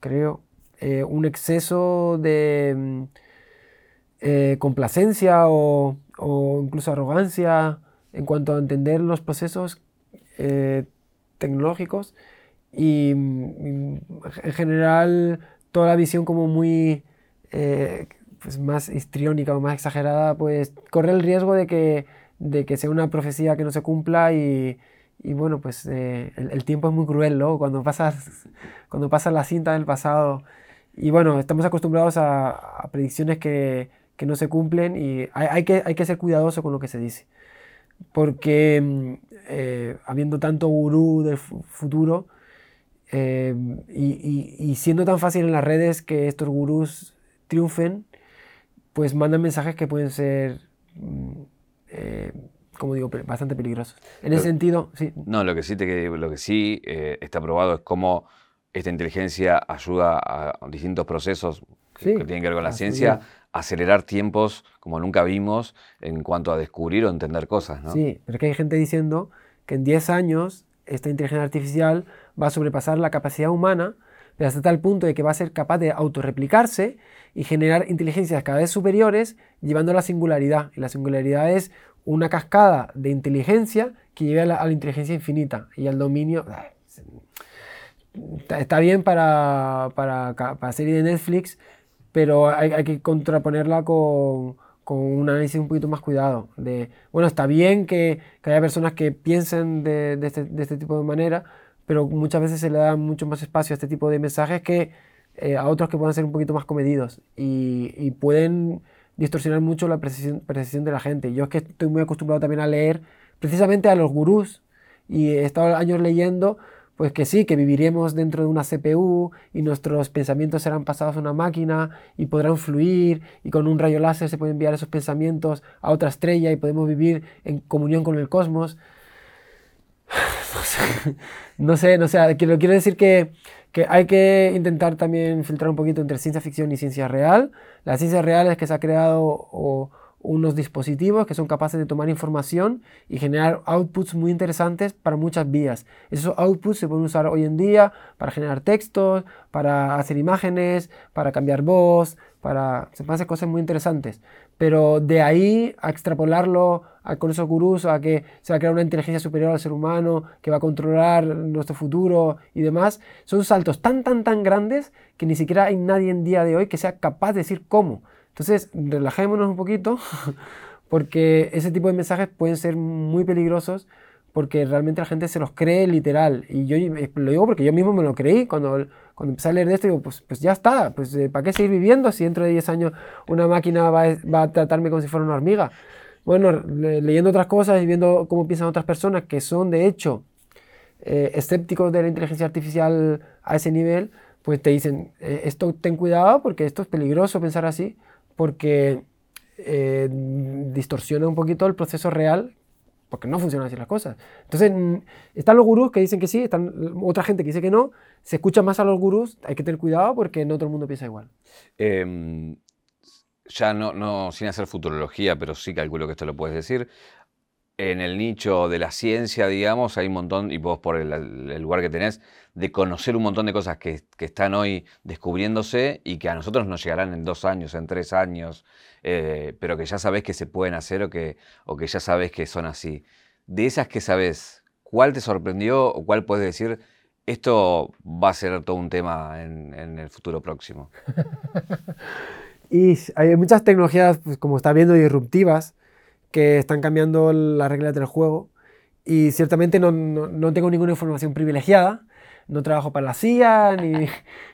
creo, un exceso de mm, complacencia o, o, incluso arrogancia en cuanto a entender los procesos tecnológicos y, mm, en general toda la visión como muy eh, pues más histriónica o más exagerada, pues corre el riesgo de que, de que sea una profecía que no se cumpla y, y bueno, pues eh, el, tiempo es muy cruel, ¿no? Cuando pasas, cuando pasas la cinta del pasado y bueno, estamos acostumbrados a, predicciones que, que, no se cumplen y hay, que, hay que ser cuidadoso con lo que se dice. Porque mm, eh, habiendo tanto gurú del futuro, Em, y, siendo tan fácil en las redes que estos gurús triunfen, pues mandan mensajes que pueden ser, mm, eh, como digo, bastante peligrosos. En ese sentido, sí. No, lo que sí, te, lo que sí eh, está probado es cómo esta inteligencia ayuda a distintos procesos que, tienen que ver con la ciencia a acelerar tiempos como nunca vimos en cuanto a descubrir o entender cosas. ¿no? Sí, pero es que hay gente diciendo que en 10 años esta inteligencia artificial va a sobrepasar la capacidad humana, pero hasta tal punto de que va a ser capaz de autorreplicarse y generar inteligencias cada vez superiores, llevando a la singularidad. Y la singularidad es una cascada de inteligencia que lleve a la, inteligencia infinita y al dominio. Está bien para, para, para serie de Netflix, pero hay, hay que contraponerla con, con un análisis un poquito más cuidado. De, bueno, está bien que, que haya personas que piensen de, de, este, de, este, tipo de manera, pero muchas veces se le da mucho más espacio a este tipo de mensajes que eh, a otros que puedan ser un poquito más comedidos y, y pueden distorsionar mucho la percepción, de la gente. Yo es que estoy muy acostumbrado también a leer precisamente a los gurús y he estado años leyendo pues que sí, que viviremos dentro de una CPU y nuestros pensamientos serán pasados a una máquina y podrán fluir y con un rayo láser se pueden enviar esos pensamientos a otra estrella y podemos vivir en comunión con el cosmos. No sé, no sé, no sé quiero, quiero decir que, que hay que intentar también filtrar un poquito entre ciencia ficción y ciencia real. La ciencia real es que se ha creado o, unos dispositivos que son capaces de tomar información y generar outputs muy interesantes para muchas vías. Esos outputs se pueden usar hoy en día para generar textos, para hacer imágenes, para cambiar voz, para hacer cosas muy interesantes. Pero de ahí a extrapolarlo a, con esos gurús a que se va a crear una inteligencia superior al ser humano, que va a controlar nuestro futuro y demás, son saltos tan, tan, tan grandes que ni siquiera hay nadie en día de hoy que sea capaz de decir cómo. Entonces, relajémonos un poquito, porque ese tipo de mensajes pueden ser muy peligrosos porque realmente la gente se los cree literal. Y yo lo digo porque yo mismo me lo creí cuando, cuando empecé a leer de esto, digo, pues, pues ya está, pues eh, ¿para qué seguir viviendo si dentro de 10 años una máquina va, va a tratarme como si fuera una hormiga? Bueno, leyendo otras cosas y viendo cómo piensan otras personas que son de hecho eh, escépticos de la inteligencia artificial a ese nivel, pues te dicen, eh, esto ten cuidado porque esto es peligroso pensar así, porque eh, distorsiona un poquito el proceso real, porque no funcionan así las cosas. Entonces, mm, están los gurús que dicen que sí, están otra gente que dice que no, se escucha más a los gurús, hay que tener cuidado porque no todo el mundo piensa igual. Em, ya no, no sin hacer futurología, pero sí calculo que esto lo puedes decir. En el nicho de la ciencia, digamos, hay un montón, y vos por el lugar que tenés, de conocer un montón de cosas que, están hoy descubriéndose y que a nosotros nos llegarán en dos años, en tres años, eh, pero que ya sabés que se pueden hacer o que, o que ya sabés que son así. De esas que sabés, ¿cuál te sorprendió o cuál puedes decir, esto va a ser todo un tema en, el futuro próximo? y hay muchas tecnologías, pues, como está viendo, disruptivas, que están cambiando las reglas del juego. Y ciertamente no, no tengo ninguna información privilegiada, no trabajo para la CIA, ni,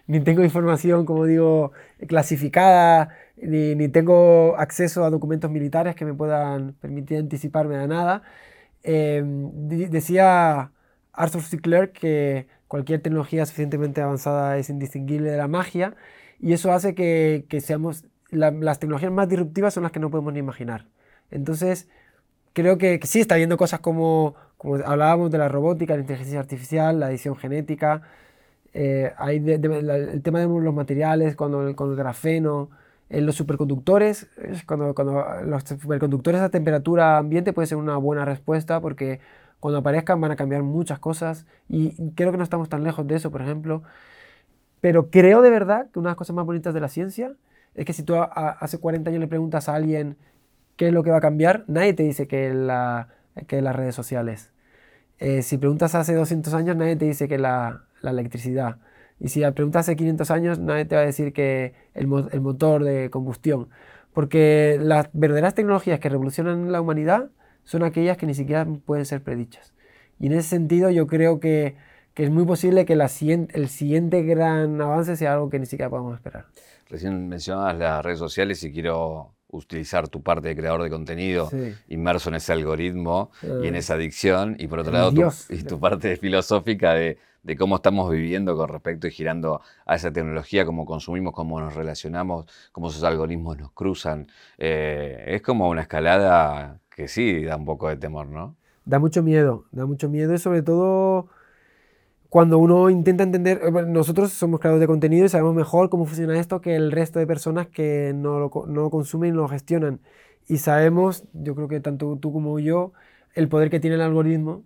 ni tengo información, como digo, clasificada, ni, ni, tengo acceso a documentos militares que me puedan permitir anticiparme a nada. Em, decía Arthur C. Clarke que cualquier tecnología suficientemente avanzada es indistinguible de la magia y eso hace que, que seamos, las tecnologías más disruptivas son las que no podemos ni imaginar. Entonces, creo que, que sí está viendo cosas como como hablábamos de la robótica, la inteligencia artificial, la edición genética, eh, el tema de los materiales, cuando, con el grafeno, en los superconductores, cuando, cuando los superconductores a temperatura ambiente puede ser una buena respuesta porque cuando aparezcan van a cambiar muchas cosas y creo que no estamos tan lejos de eso, por ejemplo. Pero creo de verdad que una de las cosas más bonitas de la ciencia es que si tú hace 40 años le preguntas a alguien qué es lo que va a cambiar, nadie te dice que la las redes sociales. Eh, si preguntas hace 200 años, nadie te dice que la, la electricidad. Y si preguntas hace 500 años, nadie te va a decir que el, el, motor de combustión. Porque las verdaderas tecnologías que revolucionan la humanidad son aquellas que ni siquiera pueden ser predichas. Y en ese sentido yo creo que, que es muy posible que la, el siguiente gran avance sea algo que ni siquiera podemos esperar. Recién mencionabas las redes sociales y quiero utilizar tu parte de creador de contenido inmerso en ese algoritmo y en ah. esa adicción, y por otro lado tu, y tu parte filosófica de, de, cómo estamos viviendo con respecto y girando a esa tecnología, cómo consumimos, cómo nos relacionamos, cómo esos algoritmos nos cruzan. Eh, es como una escalada que sí da un poco de temor, ¿no? Da mucho miedo, da mucho miedo y sobre todo cuando uno intenta entender, eh, nosotros somos creadores de contenido y sabemos mejor cómo funciona esto que el resto de personas que no lo, no lo consumen y no lo gestionan. Y sabemos, yo creo que tanto tú como yo, el poder que tiene el algoritmo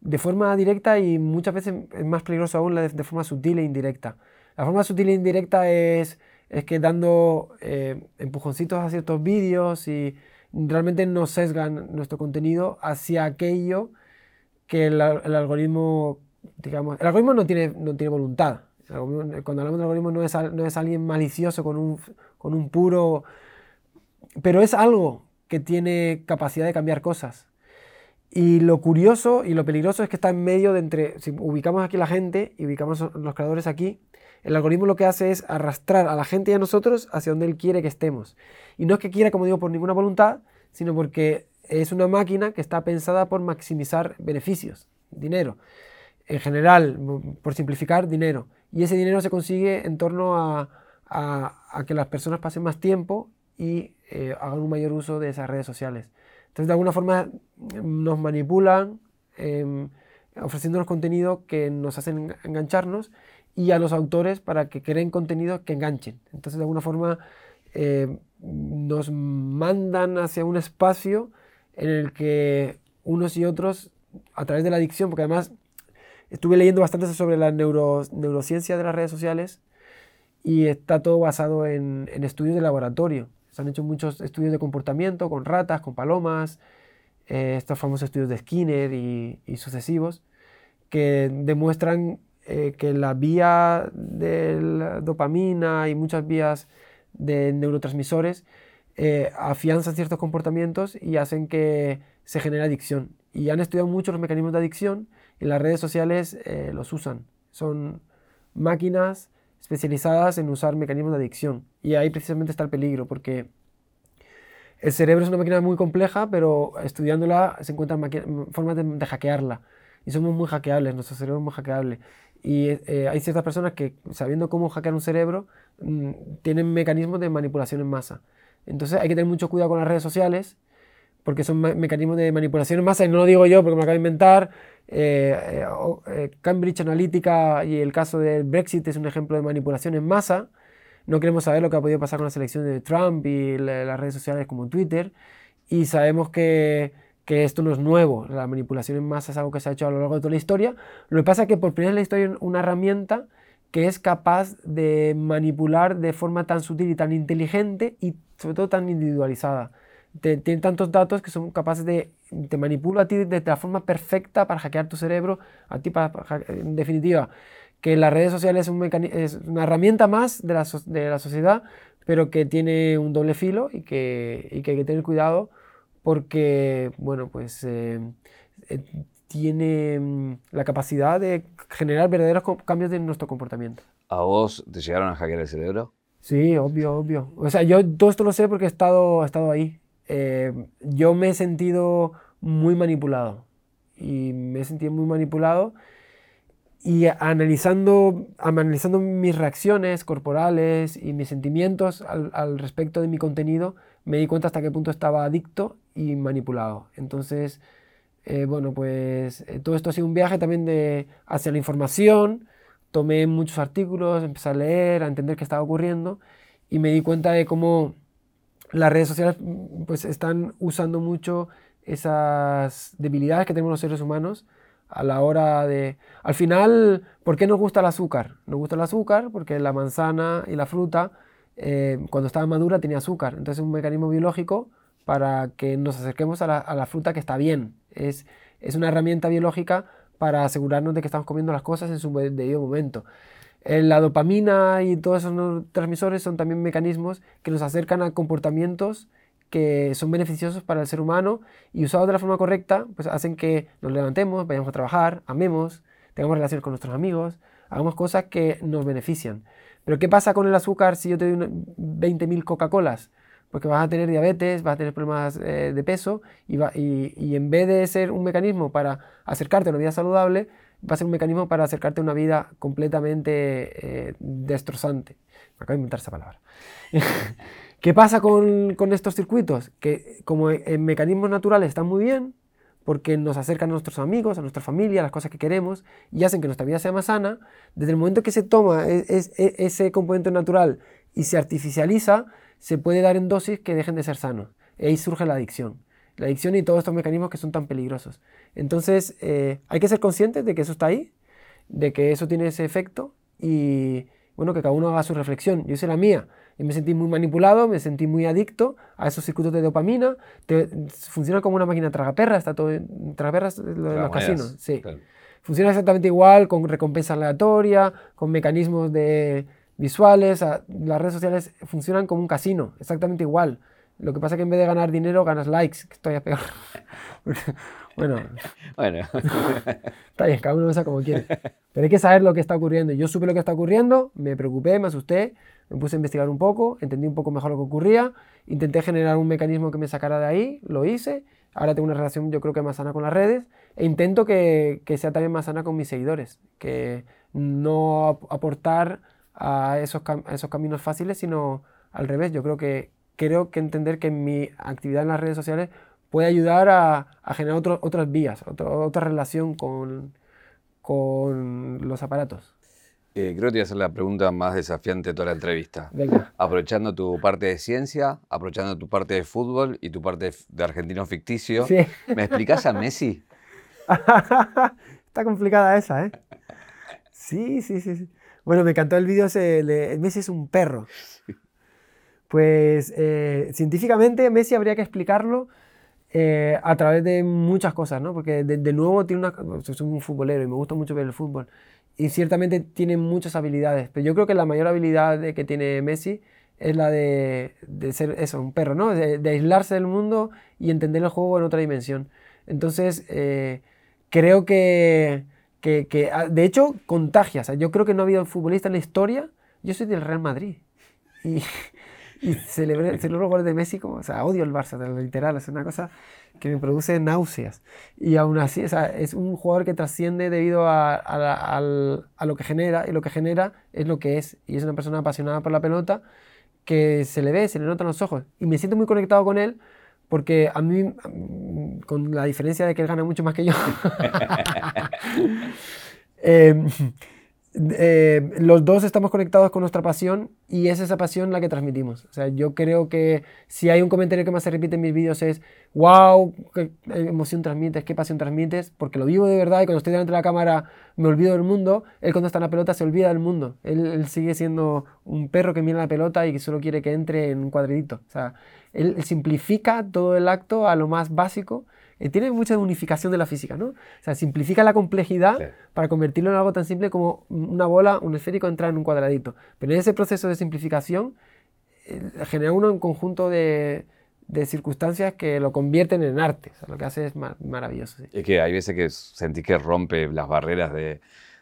de forma directa y muchas veces es más peligroso aún de, de forma sutil e indirecta. La forma sutil e indirecta es, es que dando eh, empujoncitos a ciertos vídeos y realmente nos sesgan nuestro contenido hacia aquello que el, el algoritmo digamos, el algoritmo no tiene, no tiene voluntad. Cuando hablamos de algoritmo no es, no es alguien malicioso con un, con un puro... Pero es algo que tiene capacidad de cambiar cosas. Y lo curioso y lo peligroso es que está en medio de entre, si ubicamos aquí la gente y ubicamos los creadores aquí, El algoritmo lo que hace es arrastrar a la gente y a nosotros hacia donde él quiere que estemos. Y no es que quiera, como digo, por ninguna voluntad, sino porque es una máquina que está pensada por maximizar beneficios, dinero. En general, por simplificar, dinero. Y ese dinero se consigue en torno a, que las personas pasen más tiempo y eh, hagan un mayor uso de esas redes sociales. Entonces, de alguna forma, nos manipulan eh, ofreciéndonos contenido que nos hacen engancharnos y a los autores para que creen contenido que enganchen. Entonces, de alguna forma, eh, nos mandan hacia un espacio en el que unos y otros, a través de la adicción, porque además estuve leyendo bastante sobre la neurociencia de las redes sociales y está todo basado en, estudios de laboratorio. Se han hecho muchos estudios de comportamiento con ratas, con palomas, eh, estos famosos estudios de Skinner y, sucesivos, que demuestran eh, que la vía de la dopamina y muchas vías de neurotransmisores eh, afianzan ciertos comportamientos y hacen que se genere adicción. Y han estudiado mucho los mecanismos de adicción y las redes sociales eh, los usan. Son máquinas especializadas en usar mecanismos de adicción. Y ahí precisamente está el peligro, porque el cerebro es una máquina muy compleja, pero estudiándola se encuentran formas de, hackearla. Y somos muy hackeables, nuestro cerebro es muy hackeable. Y eh, hay ciertas personas que, sabiendo cómo hackear un cerebro, mm, tienen mecanismos de manipulación en masa. Entonces hay que tener mucho cuidado con las redes sociales, porque son mecanismos de manipulación en masa, y no lo digo yo porque me lo acabo de inventar. Eh, eh, eh, Cambridge Analytica y el caso del Brexit es un ejemplo de manipulación en masa. No queremos saber lo que ha podido pasar con las elecciones de Trump y las redes sociales como Twitter. Y sabemos que, esto no es nuevo. La manipulación en masa es algo que se ha hecho a lo largo de toda la historia. Lo que pasa es que por primera vez en la historia una herramienta que es capaz de manipular de forma tan sutil y tan inteligente y sobre todo tan individualizada. Tiene tantos datos que son capaces de, te manipula a ti de, la forma perfecta para hackear tu cerebro, a ti para, en definitiva, que las redes sociales es, un es una herramienta más de la, de la, sociedad, pero que tiene un doble filo y que, y que hay que tener cuidado porque, bueno, pues eh, eh, tiene mm, la capacidad de generar verdaderos cambios en nuestro comportamiento. ¿A vos te llegaron a hackear el cerebro? Sí, obvio, obvio. O sea, yo todo esto lo sé porque he estado, he estado ahí. Eh, yo me he sentido muy manipulado. Y me he sentido muy manipulado. Y analizando, analizando mis reacciones corporales y mis sentimientos al, respecto de mi contenido, me di cuenta hasta qué punto estaba adicto y manipulado. Entonces, eh, bueno, pues eh, todo esto ha sido un viaje también de, hacia la información. Tomé muchos artículos, empecé a leer, a entender qué estaba ocurriendo y me di cuenta de cómo las redes sociales pues, están usando mucho esas debilidades que tenemos los seres humanos a la hora de... Al final, ¿por qué nos gusta el azúcar? Nos gusta el azúcar porque la manzana y la fruta, eh, cuando estaba madura, tenía azúcar. Entonces es un mecanismo biológico para que nos acerquemos a la, fruta que está bien. Es, es, una herramienta biológica para asegurarnos de que estamos comiendo las cosas en su debido momento. Eh, la dopamina y todos esos transmisores son también mecanismos que nos acercan a comportamientos que son beneficiosos para el ser humano y usados de la forma correcta, pues hacen que nos levantemos, vayamos a trabajar, amemos, tengamos relaciones con nuestros amigos, hagamos cosas que nos benefician. Pero ¿qué pasa con el azúcar si yo te doy 20.000 Coca-Colas? porque vas a tener diabetes, vas a tener problemas eh, de peso y, y, en vez de ser un mecanismo para acercarte a una vida saludable, va a ser un mecanismo para acercarte a una vida completamente eh, destrozante. Me acabo de inventar esa palabra. ¿Qué pasa con, estos circuitos? Que como en mecanismos naturales están muy bien, porque nos acercan a nuestros amigos, a nuestra familia, a las cosas que queremos y hacen que nuestra vida sea más sana, desde el momento que se toma e, e, ese componente natural y se artificializa, se puede dar en dosis que dejen de ser sanos. Ahí surge la adicción. La adicción y todos estos mecanismos que son tan peligrosos. Entonces, eh, hay que ser conscientes de que eso está ahí, de que eso tiene ese efecto y, bueno, que cada uno haga su reflexión. Yo hice la mía. Y me sentí muy manipulado, me sentí muy adicto a esos circuitos de dopamina. funciona como una máquina tragaperra, está todo tragaperras lo de los casinos. Sí. Funciona exactamente igual, con recompensa aleatoria, con mecanismos de visuales, las redes sociales funcionan como un casino, exactamente igual. Lo que pasa es que en vez de ganar dinero, ganas likes, que estoy a peor. bueno, Bueno, está bien, cada uno usa como quiere. Pero hay que saber lo que está ocurriendo. Yo supe lo que está ocurriendo, me preocupé, me asusté, me puse a investigar un poco, entendí un poco mejor lo que ocurría, intenté generar un mecanismo que me sacara de ahí, lo hice. Ahora tengo una relación yo creo que más sana con las redes e intento que, que sea también más sana con mis seguidores, que no ap- aportar a esos, cam- a esos caminos fáciles, sino al revés. Yo creo que creo que entender que mi actividad en las redes sociales puede ayudar a, a generar otro- otras vías, otro- otra relación con, con los aparatos. eh, creo que te voy a hacer la pregunta más desafiante de toda la entrevista. Venga. Aprovechando tu parte de ciencia, aprovechando tu parte de fútbol y tu parte de, argentino ficticio, Sí. ¿me explicás a Messi? Está complicada esa, ¿eh? Sí, sí, sí. sí. Bueno, me encantó el vídeo ese, el Messi es un perro. Pues eh, científicamente Messi habría que explicarlo eh, a través de muchas cosas, ¿no? Porque de, nuevo tiene una... Soy un futbolero y me gusta mucho ver el fútbol. Y ciertamente tiene muchas habilidades. Pero yo creo que la mayor habilidad que tiene Messi es la de, ser eso, un perro, ¿no? De, aislarse del mundo y entender el juego en otra dimensión. Entonces, eh, creo que, que, que, ah, de hecho, contagia. O sea, yo creo que no ha habido futbolista en la historia. Yo soy del Real Madrid. Y, y celebré, celebro goles de Messi como, o sea, odio el Barça, literal, es una cosa que me produce náuseas. Y aún así, o sea, es un jugador que trasciende debido a, a al- a lo que genera, y lo que genera es lo que es. Y es una persona apasionada por la pelota que se le ve, se le notan los ojos. Y me siento muy conectado con él porque a mí, mm, con la diferencia de que él gana mucho más que yo, eh, eh, los dos estamos conectados con nuestra pasión y es esa pasión la que transmitimos. O sea, yo creo que si hay un comentario que más se repite en mis vídeos es, wow, qué emoción transmites, qué pasión transmites, porque lo vivo de verdad y cuando estoy delante de la cámara me olvido del mundo, él cuando está en la pelota se olvida del mundo. Él, sigue siendo un perro que mira la pelota y que solo quiere que entre en un cuadradito. O sea, él simplifica todo el acto a lo más básico. Eh, tiene mucha unificación de la física, ¿no? O sea, simplifica la complejidad Sí. para convertirlo en algo tan simple como una bola, un esférico entrar en un cuadradito. Pero en ese proceso de simplificación eh, genera uno un conjunto de, de circunstancias que lo convierten en arte. O sea, lo que hace es ma- maravilloso. sí. Es que hay veces que sentís que rompe las barreras de,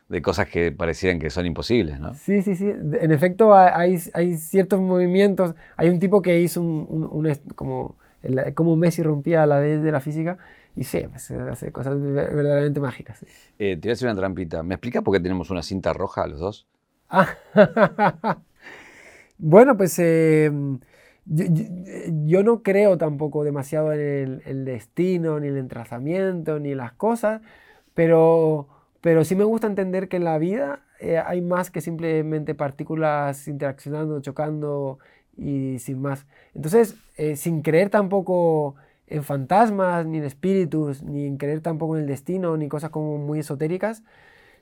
de cosas que parecieran que son imposibles, ¿no? Sí, sí, sí. En efecto, ha- hay, hay ciertos movimientos. Hay un tipo que hizo un, un- un como, el- como Messi rompía la ley de la física y sí, pues, hace cosas ver- verdaderamente mágicas. sí. Eh, te voy a hacer una trampita. ¿Me explicas por qué tenemos una cinta roja los dos? Ah, bueno, pues eh, yo, yo- yo no creo tampoco demasiado en el, el destino, ni el entrazamiento, ni las cosas, pero, pero sí me gusta entender que en la vida eh, hay más que simplemente partículas interaccionando, chocando y sin más. Entonces, eh, sin creer tampoco en fantasmas, ni en espíritus, ni en creer tampoco en el destino, ni cosas como muy esotéricas,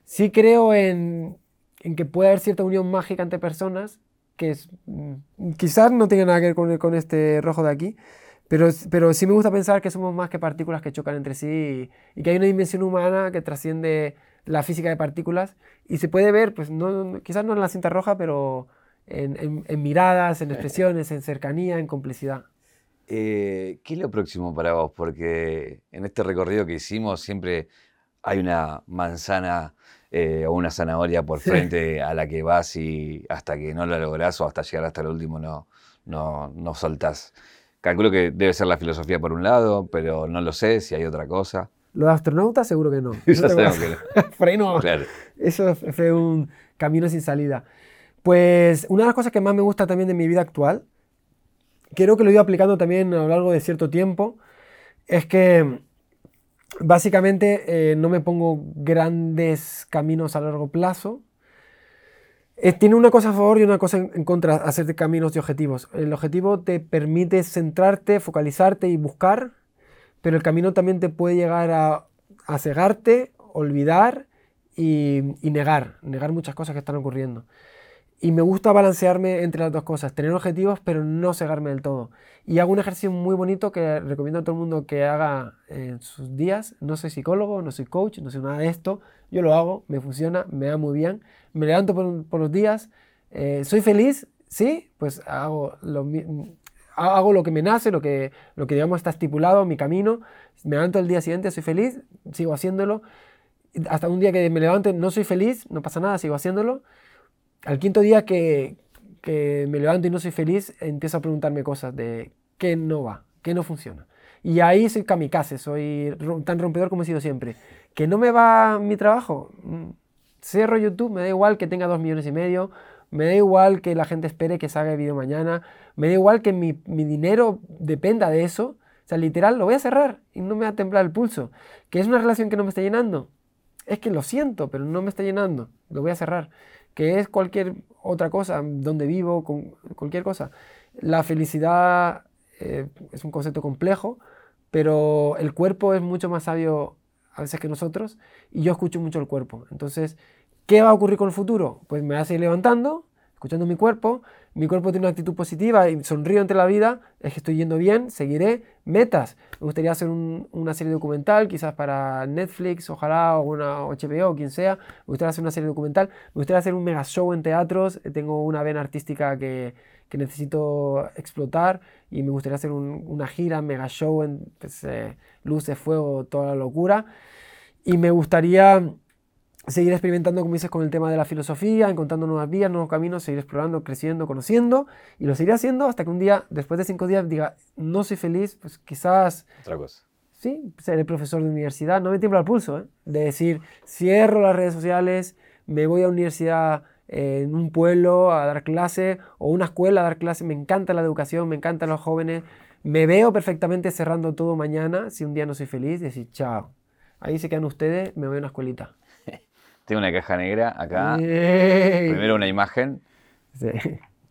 sí creo en, en que puede haber cierta unión mágica entre personas, que es, mm, quizás no tenga nada que ver con, con este rojo de aquí, pero, pero sí me gusta pensar que somos más que partículas que chocan entre sí y, y que hay una dimensión humana que trasciende la física de partículas y se puede ver, pues no- quizás no en la cinta roja, pero en, en- en miradas, en expresiones, en cercanía, en complicidad. Eh, ¿Qué es lo próximo para vos? Porque en este recorrido que hicimos siempre hay una manzana eh, o una zanahoria por Sí. frente a la que vas y hasta que no la lográs o hasta llegar hasta el último no, no, no soltás. Calculo que debe ser la filosofía por un lado, pero no lo sé si hay otra cosa. Lo de astronauta seguro que no. Ya No no. Freno. Claro. Eso fue un camino sin salida. Pues una de las cosas que más me gusta también de mi vida actual, creo que lo he ido aplicando también a lo largo de cierto tiempo, es que básicamente eh, no me pongo grandes caminos a largo plazo. Eh, tiene una cosa a favor y una cosa en, contra, hacerte caminos y objetivos. El objetivo te permite centrarte, focalizarte y buscar, pero el camino también te puede llegar a, a cegarte, olvidar y, y negar, negar muchas cosas que están ocurriendo. Y me gusta balancearme entre las dos cosas, tener objetivos pero no cegarme del todo. Y hago un ejercicio muy bonito que recomiendo a todo el mundo que haga en sus días. No soy psicólogo, no soy coach, no soy nada de esto. Yo lo hago, me funciona, me da muy bien. Me levanto por, los días. eh, ¿Soy feliz? Sí, pues hago lo hago lo que me nace, lo que, lo que digamos está estipulado, mi camino, me levanto el día siguiente, soy feliz, sigo haciéndolo, hasta un día que me levante no soy feliz, no pasa nada, sigo haciéndolo, al quinto día que, me levanto y no soy feliz, empiezo a preguntarme cosas de qué no va, qué no funciona. Y ahí soy kamikaze, soy tan rompedor como he sido siempre. ¿Que no me va mi trabajo? Mm, cierro YouTube, me da igual que tenga dos millones y medio, me da igual que la gente espere que salga el vídeo mañana, me da igual que mi, mi, dinero dependa de eso. O sea, literal, lo voy a cerrar y no me va a temblar el pulso. ¿Que es una relación que no me está llenando? Es que lo siento, pero no me está llenando. Lo voy a cerrar. Que es cualquier otra cosa, donde vivo, con cualquier cosa. La felicidad eh, es un concepto complejo, pero el cuerpo es mucho más sabio a veces que nosotros y yo escucho mucho el cuerpo. Entonces, ¿qué va a ocurrir con el futuro? Pues me voy a seguir levantando, escuchando mi cuerpo, mi cuerpo tiene una actitud positiva y sonrío ante la vida, es que estoy yendo bien, seguiré. Metas, me gustaría hacer una serie documental, quizás para Netflix, ojalá, o una HBO, o quien sea. Me gustaría hacer una serie documental, me gustaría hacer un mega show en teatros, tengo una vena artística que, que necesito explotar y me gustaría hacer una gira, mega show, en pues, eh, luces, fuego, toda la locura. Y me gustaría seguir experimentando, como dices, con el tema de la filosofía, encontrando nuevas vías, nuevos caminos, seguir explorando, creciendo, conociendo, y lo seguiré haciendo hasta que un día, después de cinco días, diga, no soy feliz, pues quizás... Otra cosa. Sí, seré profesor de universidad, no me tiembla el pulso, ¿eh? de decir, cierro las redes sociales, me voy a universidad en un pueblo a dar clase o una escuela a dar clase. Me encanta la educación, me encantan los jóvenes. Me veo perfectamente cerrando todo mañana si un día no soy feliz, decir chao. Ahí se quedan ustedes, me voy a una escuelita. Tengo una caja negra acá. Primero una imagen. Sí.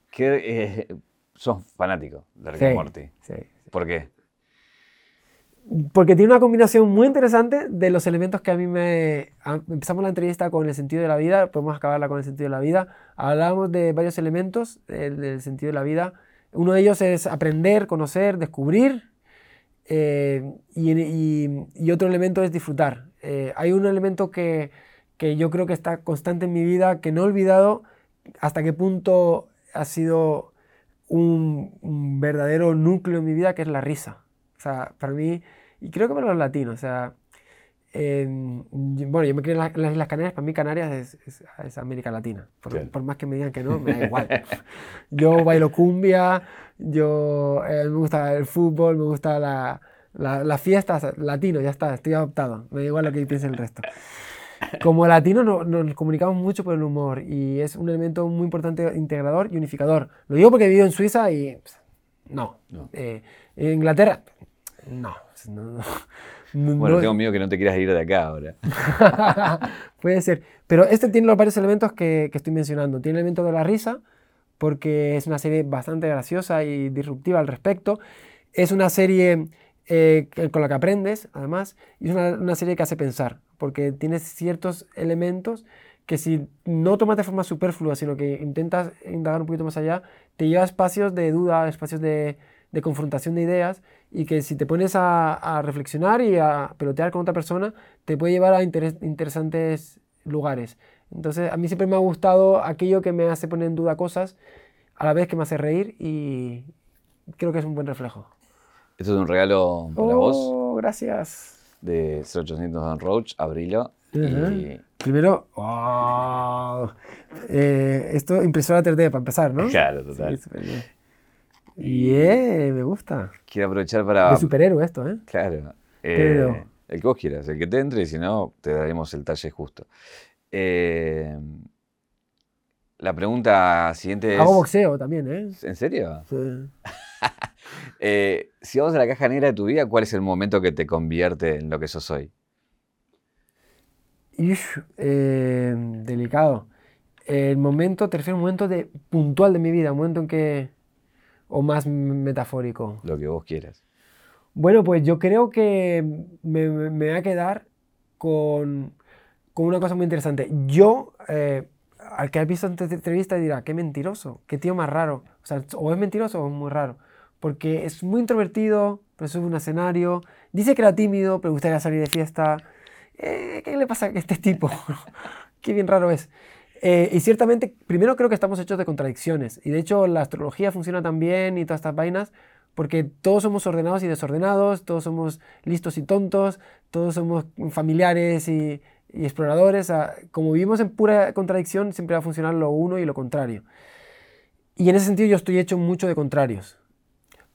Que eh, sos fanático de Rick Morty. Sí, ¿Por qué? porque tiene una combinación muy interesante de los elementos que a mí me... Empezamos la entrevista con el sentido de la vida, podemos acabarla con el sentido de la vida. Hablábamos de varios elementos del, sentido de la vida. Uno de ellos es aprender, conocer, descubrir. Eh, y, otro elemento es disfrutar. Eh, hay un elemento que, que yo creo que está constante en mi vida, que no he olvidado hasta qué punto ha sido un, un verdadero núcleo en mi vida, que es la risa. O sea, para mí y creo que para los latinos, o sea, bueno, yo me creo en las Islas Canarias, para mí Canarias es, es, América Latina. Por, más que me digan que no, me da igual. yo bailo cumbia, yo eh, me gusta el fútbol, me gusta la, la, las fiestas, latino, ya está, estoy adoptado. Me da igual lo que piense el resto. Como latino nos comunicamos mucho por el humor y es un elemento muy importante integrador y unificador. Lo digo porque he vivido en Suiza y pues, no. Eh, en Inglaterra, no. bueno, tengo miedo que no te quieras ir de acá ahora. Puede ser. Pero este tiene los varios elementos que, que, estoy mencionando. Tiene el elemento de la risa, porque es una serie bastante graciosa y disruptiva al respecto. Es una serie eh, con la que aprendes, además, y es una, una, serie que hace pensar, porque tiene ciertos elementos que si no tomas de forma superflua, sino que intentas indagar un poquito más allá, te lleva a espacios de duda, espacios de, de confrontación de ideas y que si te pones a, reflexionar y a pelotear con otra persona, te puede llevar a interesantes lugares. Entonces, a mí siempre me ha gustado aquello que me hace poner en duda cosas, a la vez que me hace reír y creo que es un buen reflejo. Esto es un regalo para oh, vos. gracias. De 0800 Don Roach, abrilo. Primero. Eh, esto impresora 3D para empezar, ¿no? Claro, total. Yeah, me gusta. Quiero aprovechar para. De superhéroe esto, ¿eh? Claro. Eh, el que vos quieras, el que te entre, y si no, te daremos el talle justo. Eh, la pregunta siguiente es. Hago boxeo también, ¿eh? ¿En serio? Sí. eh, si vamos a la caja negra de tu vida, ¿cuál es el momento que te convierte en lo que sos hoy? eh, delicado. El momento, te refiero a un momento de, puntual de mi vida, un momento en que o más metafórico? Lo que vos quieras. Bueno, pues yo creo que me, me, voy a quedar con, con, una cosa muy interesante. Yo, eh, al que ha visto esta entrevista dirá, qué mentiroso, qué tío más raro. O sea, o es mentiroso o es muy raro. Porque es muy introvertido, pero sube un escenario. Dice que era tímido, pero gustaría salir de fiesta. Eh, ¿Qué le pasa a este tipo? qué bien raro es. Eh, y ciertamente, primero creo que estamos hechos de contradicciones. Y de hecho, la astrología funciona tan bien y todas estas vainas porque todos somos ordenados y desordenados, todos somos listos y tontos, todos somos familiares y, exploradores. como vivimos en pura contradicción, siempre va a funcionar lo uno y lo contrario. Y en ese sentido yo estoy hecho mucho de contrarios.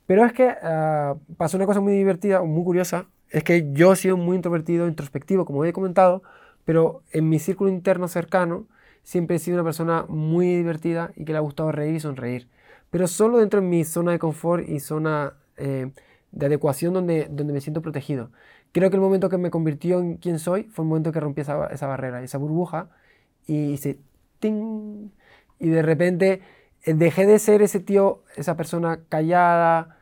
Pero es que ah, pasó una cosa muy divertida, muy curiosa, es que yo he sido muy introvertido, introspectivo, como he comentado, pero en mi círculo interno cercano siempre he sido una persona muy divertida y que le ha gustado reír y sonreír. Pero solo dentro de mi zona de confort y zona eh, de adecuación donde, donde me siento protegido. Creo que el momento que me convirtió en quien soy fue el momento que rompí esa, esa barrera, esa burbuja, y hice ting, y de repente dejé de ser ese tío, esa persona callada,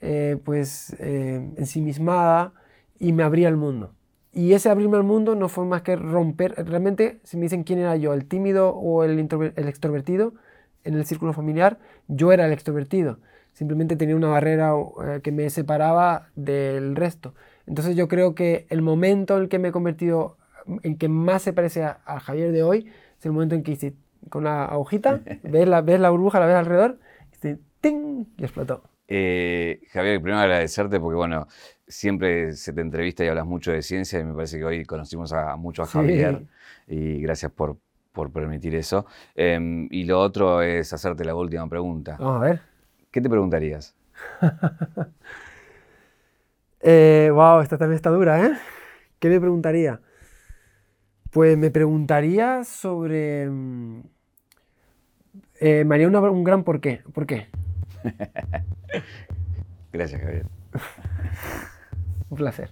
eh, pues ensimismada, y me abrí al mundo. Y ese abrirme al mundo no fue más que romper, realmente si me dicen quién era yo, el tímido o el, extrovertido en el círculo familiar, yo era el extrovertido. Simplemente tenía una barrera eh, que me separaba del resto. Entonces yo creo que el momento en el que me he convertido, en que más se parece a, Javier de hoy, es el momento en que hice con la agujita, ves la, ves la burbuja, la ves alrededor, y, ¡ting! y explotó. Eh, Javier, primero agradecerte porque, bueno, siempre se te entrevista y hablas mucho de ciencia y me parece que hoy conocimos a, mucho a Javier y gracias por, por permitir eso. Em, y lo otro es hacerte la última pregunta. Vamos a ver. ¿Qué te preguntarías? eh, wow, esta también está dura, ¿eh? ¿Qué me preguntaría? Pues me preguntaría sobre... Eh, me haría un gran por qué. ¿Por qué? Gracias, Javier. Un placer.